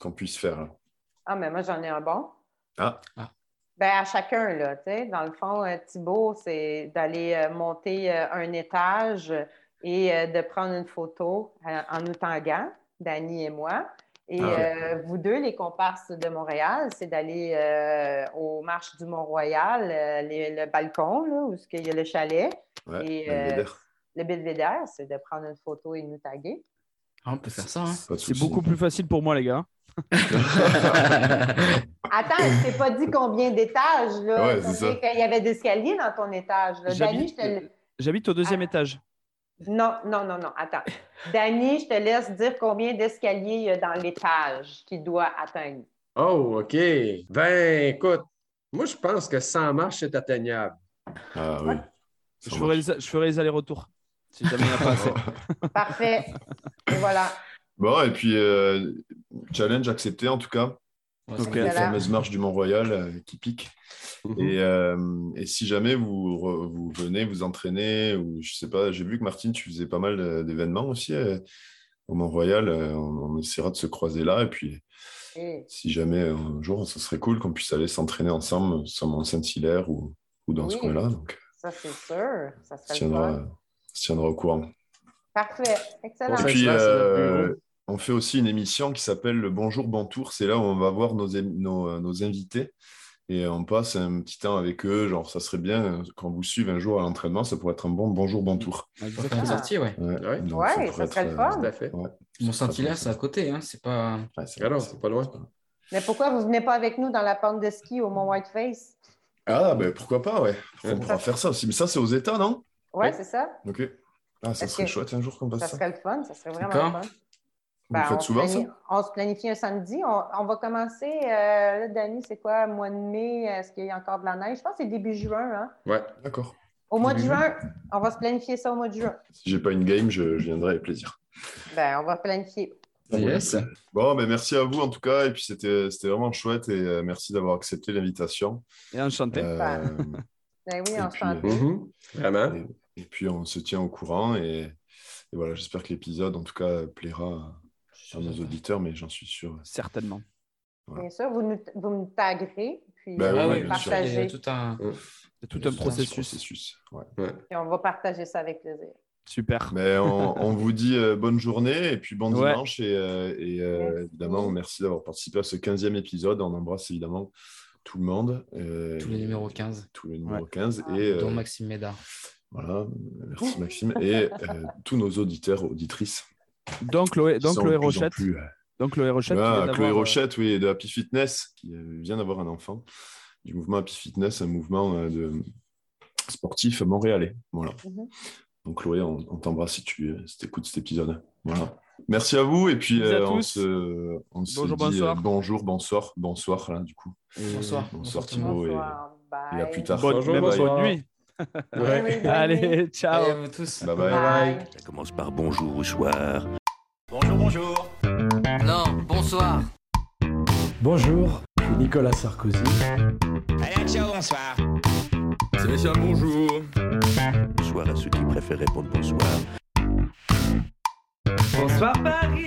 qu'on puisse faire. Ah, mais moi, j'en ai un bon. Ah. Ah. Ben, à chacun, là, tu sais. Dans le fond, euh, Thibaut, c'est d'aller euh, monter euh, un étage et euh, de prendre une photo euh, en nous tanguant, Dani et moi. Et Ah ouais. euh, vous deux, les comparses de Montréal, c'est d'aller euh, aux marches du Mont-Royal, euh, les- le balcon, là, où il y a le chalet. Ouais, Et, euh. Le belvédère, c'est de prendre une photo et nous taguer. Ah, on peut faire ça. hein. C'est beaucoup plus facile pour moi, les gars. Attends, je t'ai pas dit combien d'étages, là. Ouais, c'est qu'il y avait des escaliers dans ton étage, J'habite te au deuxième Ah. étage. Non, non, non, non, attends. Dani, je te laisse dire combien d'escaliers il y a dans l'étage qu'il doit atteindre. Oh, OK. Ben, écoute, moi, je pense que 100 marches, c'est atteignable. Ah oui. Je ferai, les, je ferai les allers-retours. Si jamais il n'y a pas assez. Parfait. Et voilà. Bon, et puis, euh, challenge accepté en tout cas. Ouais, Ok. ça La fameuse marche du Mont-Royal euh, qui pique. Mhm. Et, euh, et si jamais vous, re- vous venez vous entraîner, ou je sais pas, j'ai vu que Martine, tu faisais pas mal d'événements aussi euh, au Mont-Royal. euh, on, on essaiera de se croiser là. Et puis, si jamais un jour, ce serait cool qu'on puisse aller s'entraîner ensemble, soit Mont Saint-Hilaire ou, ou dans ce coin-là. Donc, ça, c'est sûr. Ça serait tiendra. On se tiendra au courant. Parfait. Excellent. Et puis, euh, on fait aussi une émission qui s'appelle le Bonjour Bantour. C'est là où on va voir nos, nos invités et on passe un petit temps avec eux. Genre, ça serait bien euh, qu'on vous suive un jour à l'entraînement. Ça pourrait être un bon Bonjour Bantour. Une sortie, ouais. Ouais, Ouais. donc Ouais, pourrait ça serait le fun. Tout à fait. ouais. Mon Saint-Hilaire, c'est à côté, hein. c'est pas. Ouais, c'est- Alors, c'est pas loin. Mais pourquoi vous ne venez pas avec nous dans la pente de ski au Mont Whiteface? Ah, ben pourquoi pas, ouais. On pourra faire ça aussi. Mais ça, c'est aux États, non? Ouais. c'est ça. Ok. Ah, ça serait que- chouette un jour qu'on fasse Ça ça. serait le fun. Ça serait vraiment le fun. Vous Ben, le faites on souvent, se planifie- ça? On se planifie un samedi. On, on va commencer, euh, là, Dani, c'est quoi, mois de mai? Est-ce qu'il y a encore de la neige? Je pense que c'est début juin. Hein? Ouais. D'accord. Au mois de juin, on va se planifier ça au mois de juin. Si j'ai pas une game, je, je viendrai avec plaisir. Ben, on va planifier. Yes. Bon, ben merci à vous en tout cas. Et puis c'était c'était vraiment chouette et euh, merci d'avoir accepté l'invitation. Et enchanté. Euh, Ben oui, Et on puis. Mhm. Vraiment. et, et puis on se tient au courant et, et voilà, j'espère que l'épisode en tout cas plaira à, à nos auditeurs, mais j'en suis sûr. Certainement. Bien sûr, vous, nous, vous me taguerez, puis Ben on Ah oui, oui, partager. Il y a tout un. C'est tout un ce processus. processus, ouais. Puis on va partager ça avec plaisir. Super. Mais on, on vous dit euh, bonne journée et puis bon Ouais. dimanche. Et, euh, et, euh, évidemment, merci d'avoir participé à ce 15e épisode. On embrasse évidemment tout le monde. euh, Tous les numéros 15, Tous les numéros Ouais. 15. Et euh, dont Maxime Médard. Voilà, merci Maxime. Et euh, tous nos auditeurs, auditrices. Donc, Chloé, qui donc Chloé Rochette. plus, euh, Donc, Chloé Rochette. Ah, Chloé d'avoir, euh, Rochette, oui, de Happy Fitness, qui euh, vient d'avoir un enfant, du mouvement Happy Fitness, un mouvement euh, de sportif montréalais. Voilà. Mhm. Donc Chloé, on, on t'embrasse si tu si écoutes cet épisode. Voilà. Merci à vous et puis euh, on tous. se, on se Bonjour, dit bonsoir. euh, bonjour, bonsoir, bonsoir là du coup. Bonsoir. Bonsoir. Thibaut. et- Bonsoir. Et à plus tard. Bonne, Bonjour, bonne nuit. Ouais. Allez, ciao. Allez, à vous tous. Bye bye. Bye. Ça commence par bonjour ou soir. Bonjour, bonjour. Non, bonsoir. Bonjour, je suis Nicolas Sarkozy. Allez, ciao, bonsoir. Spécial bonjour. Bonsoir à ceux qui préfèrent répondre bonsoir. Bonsoir Paris.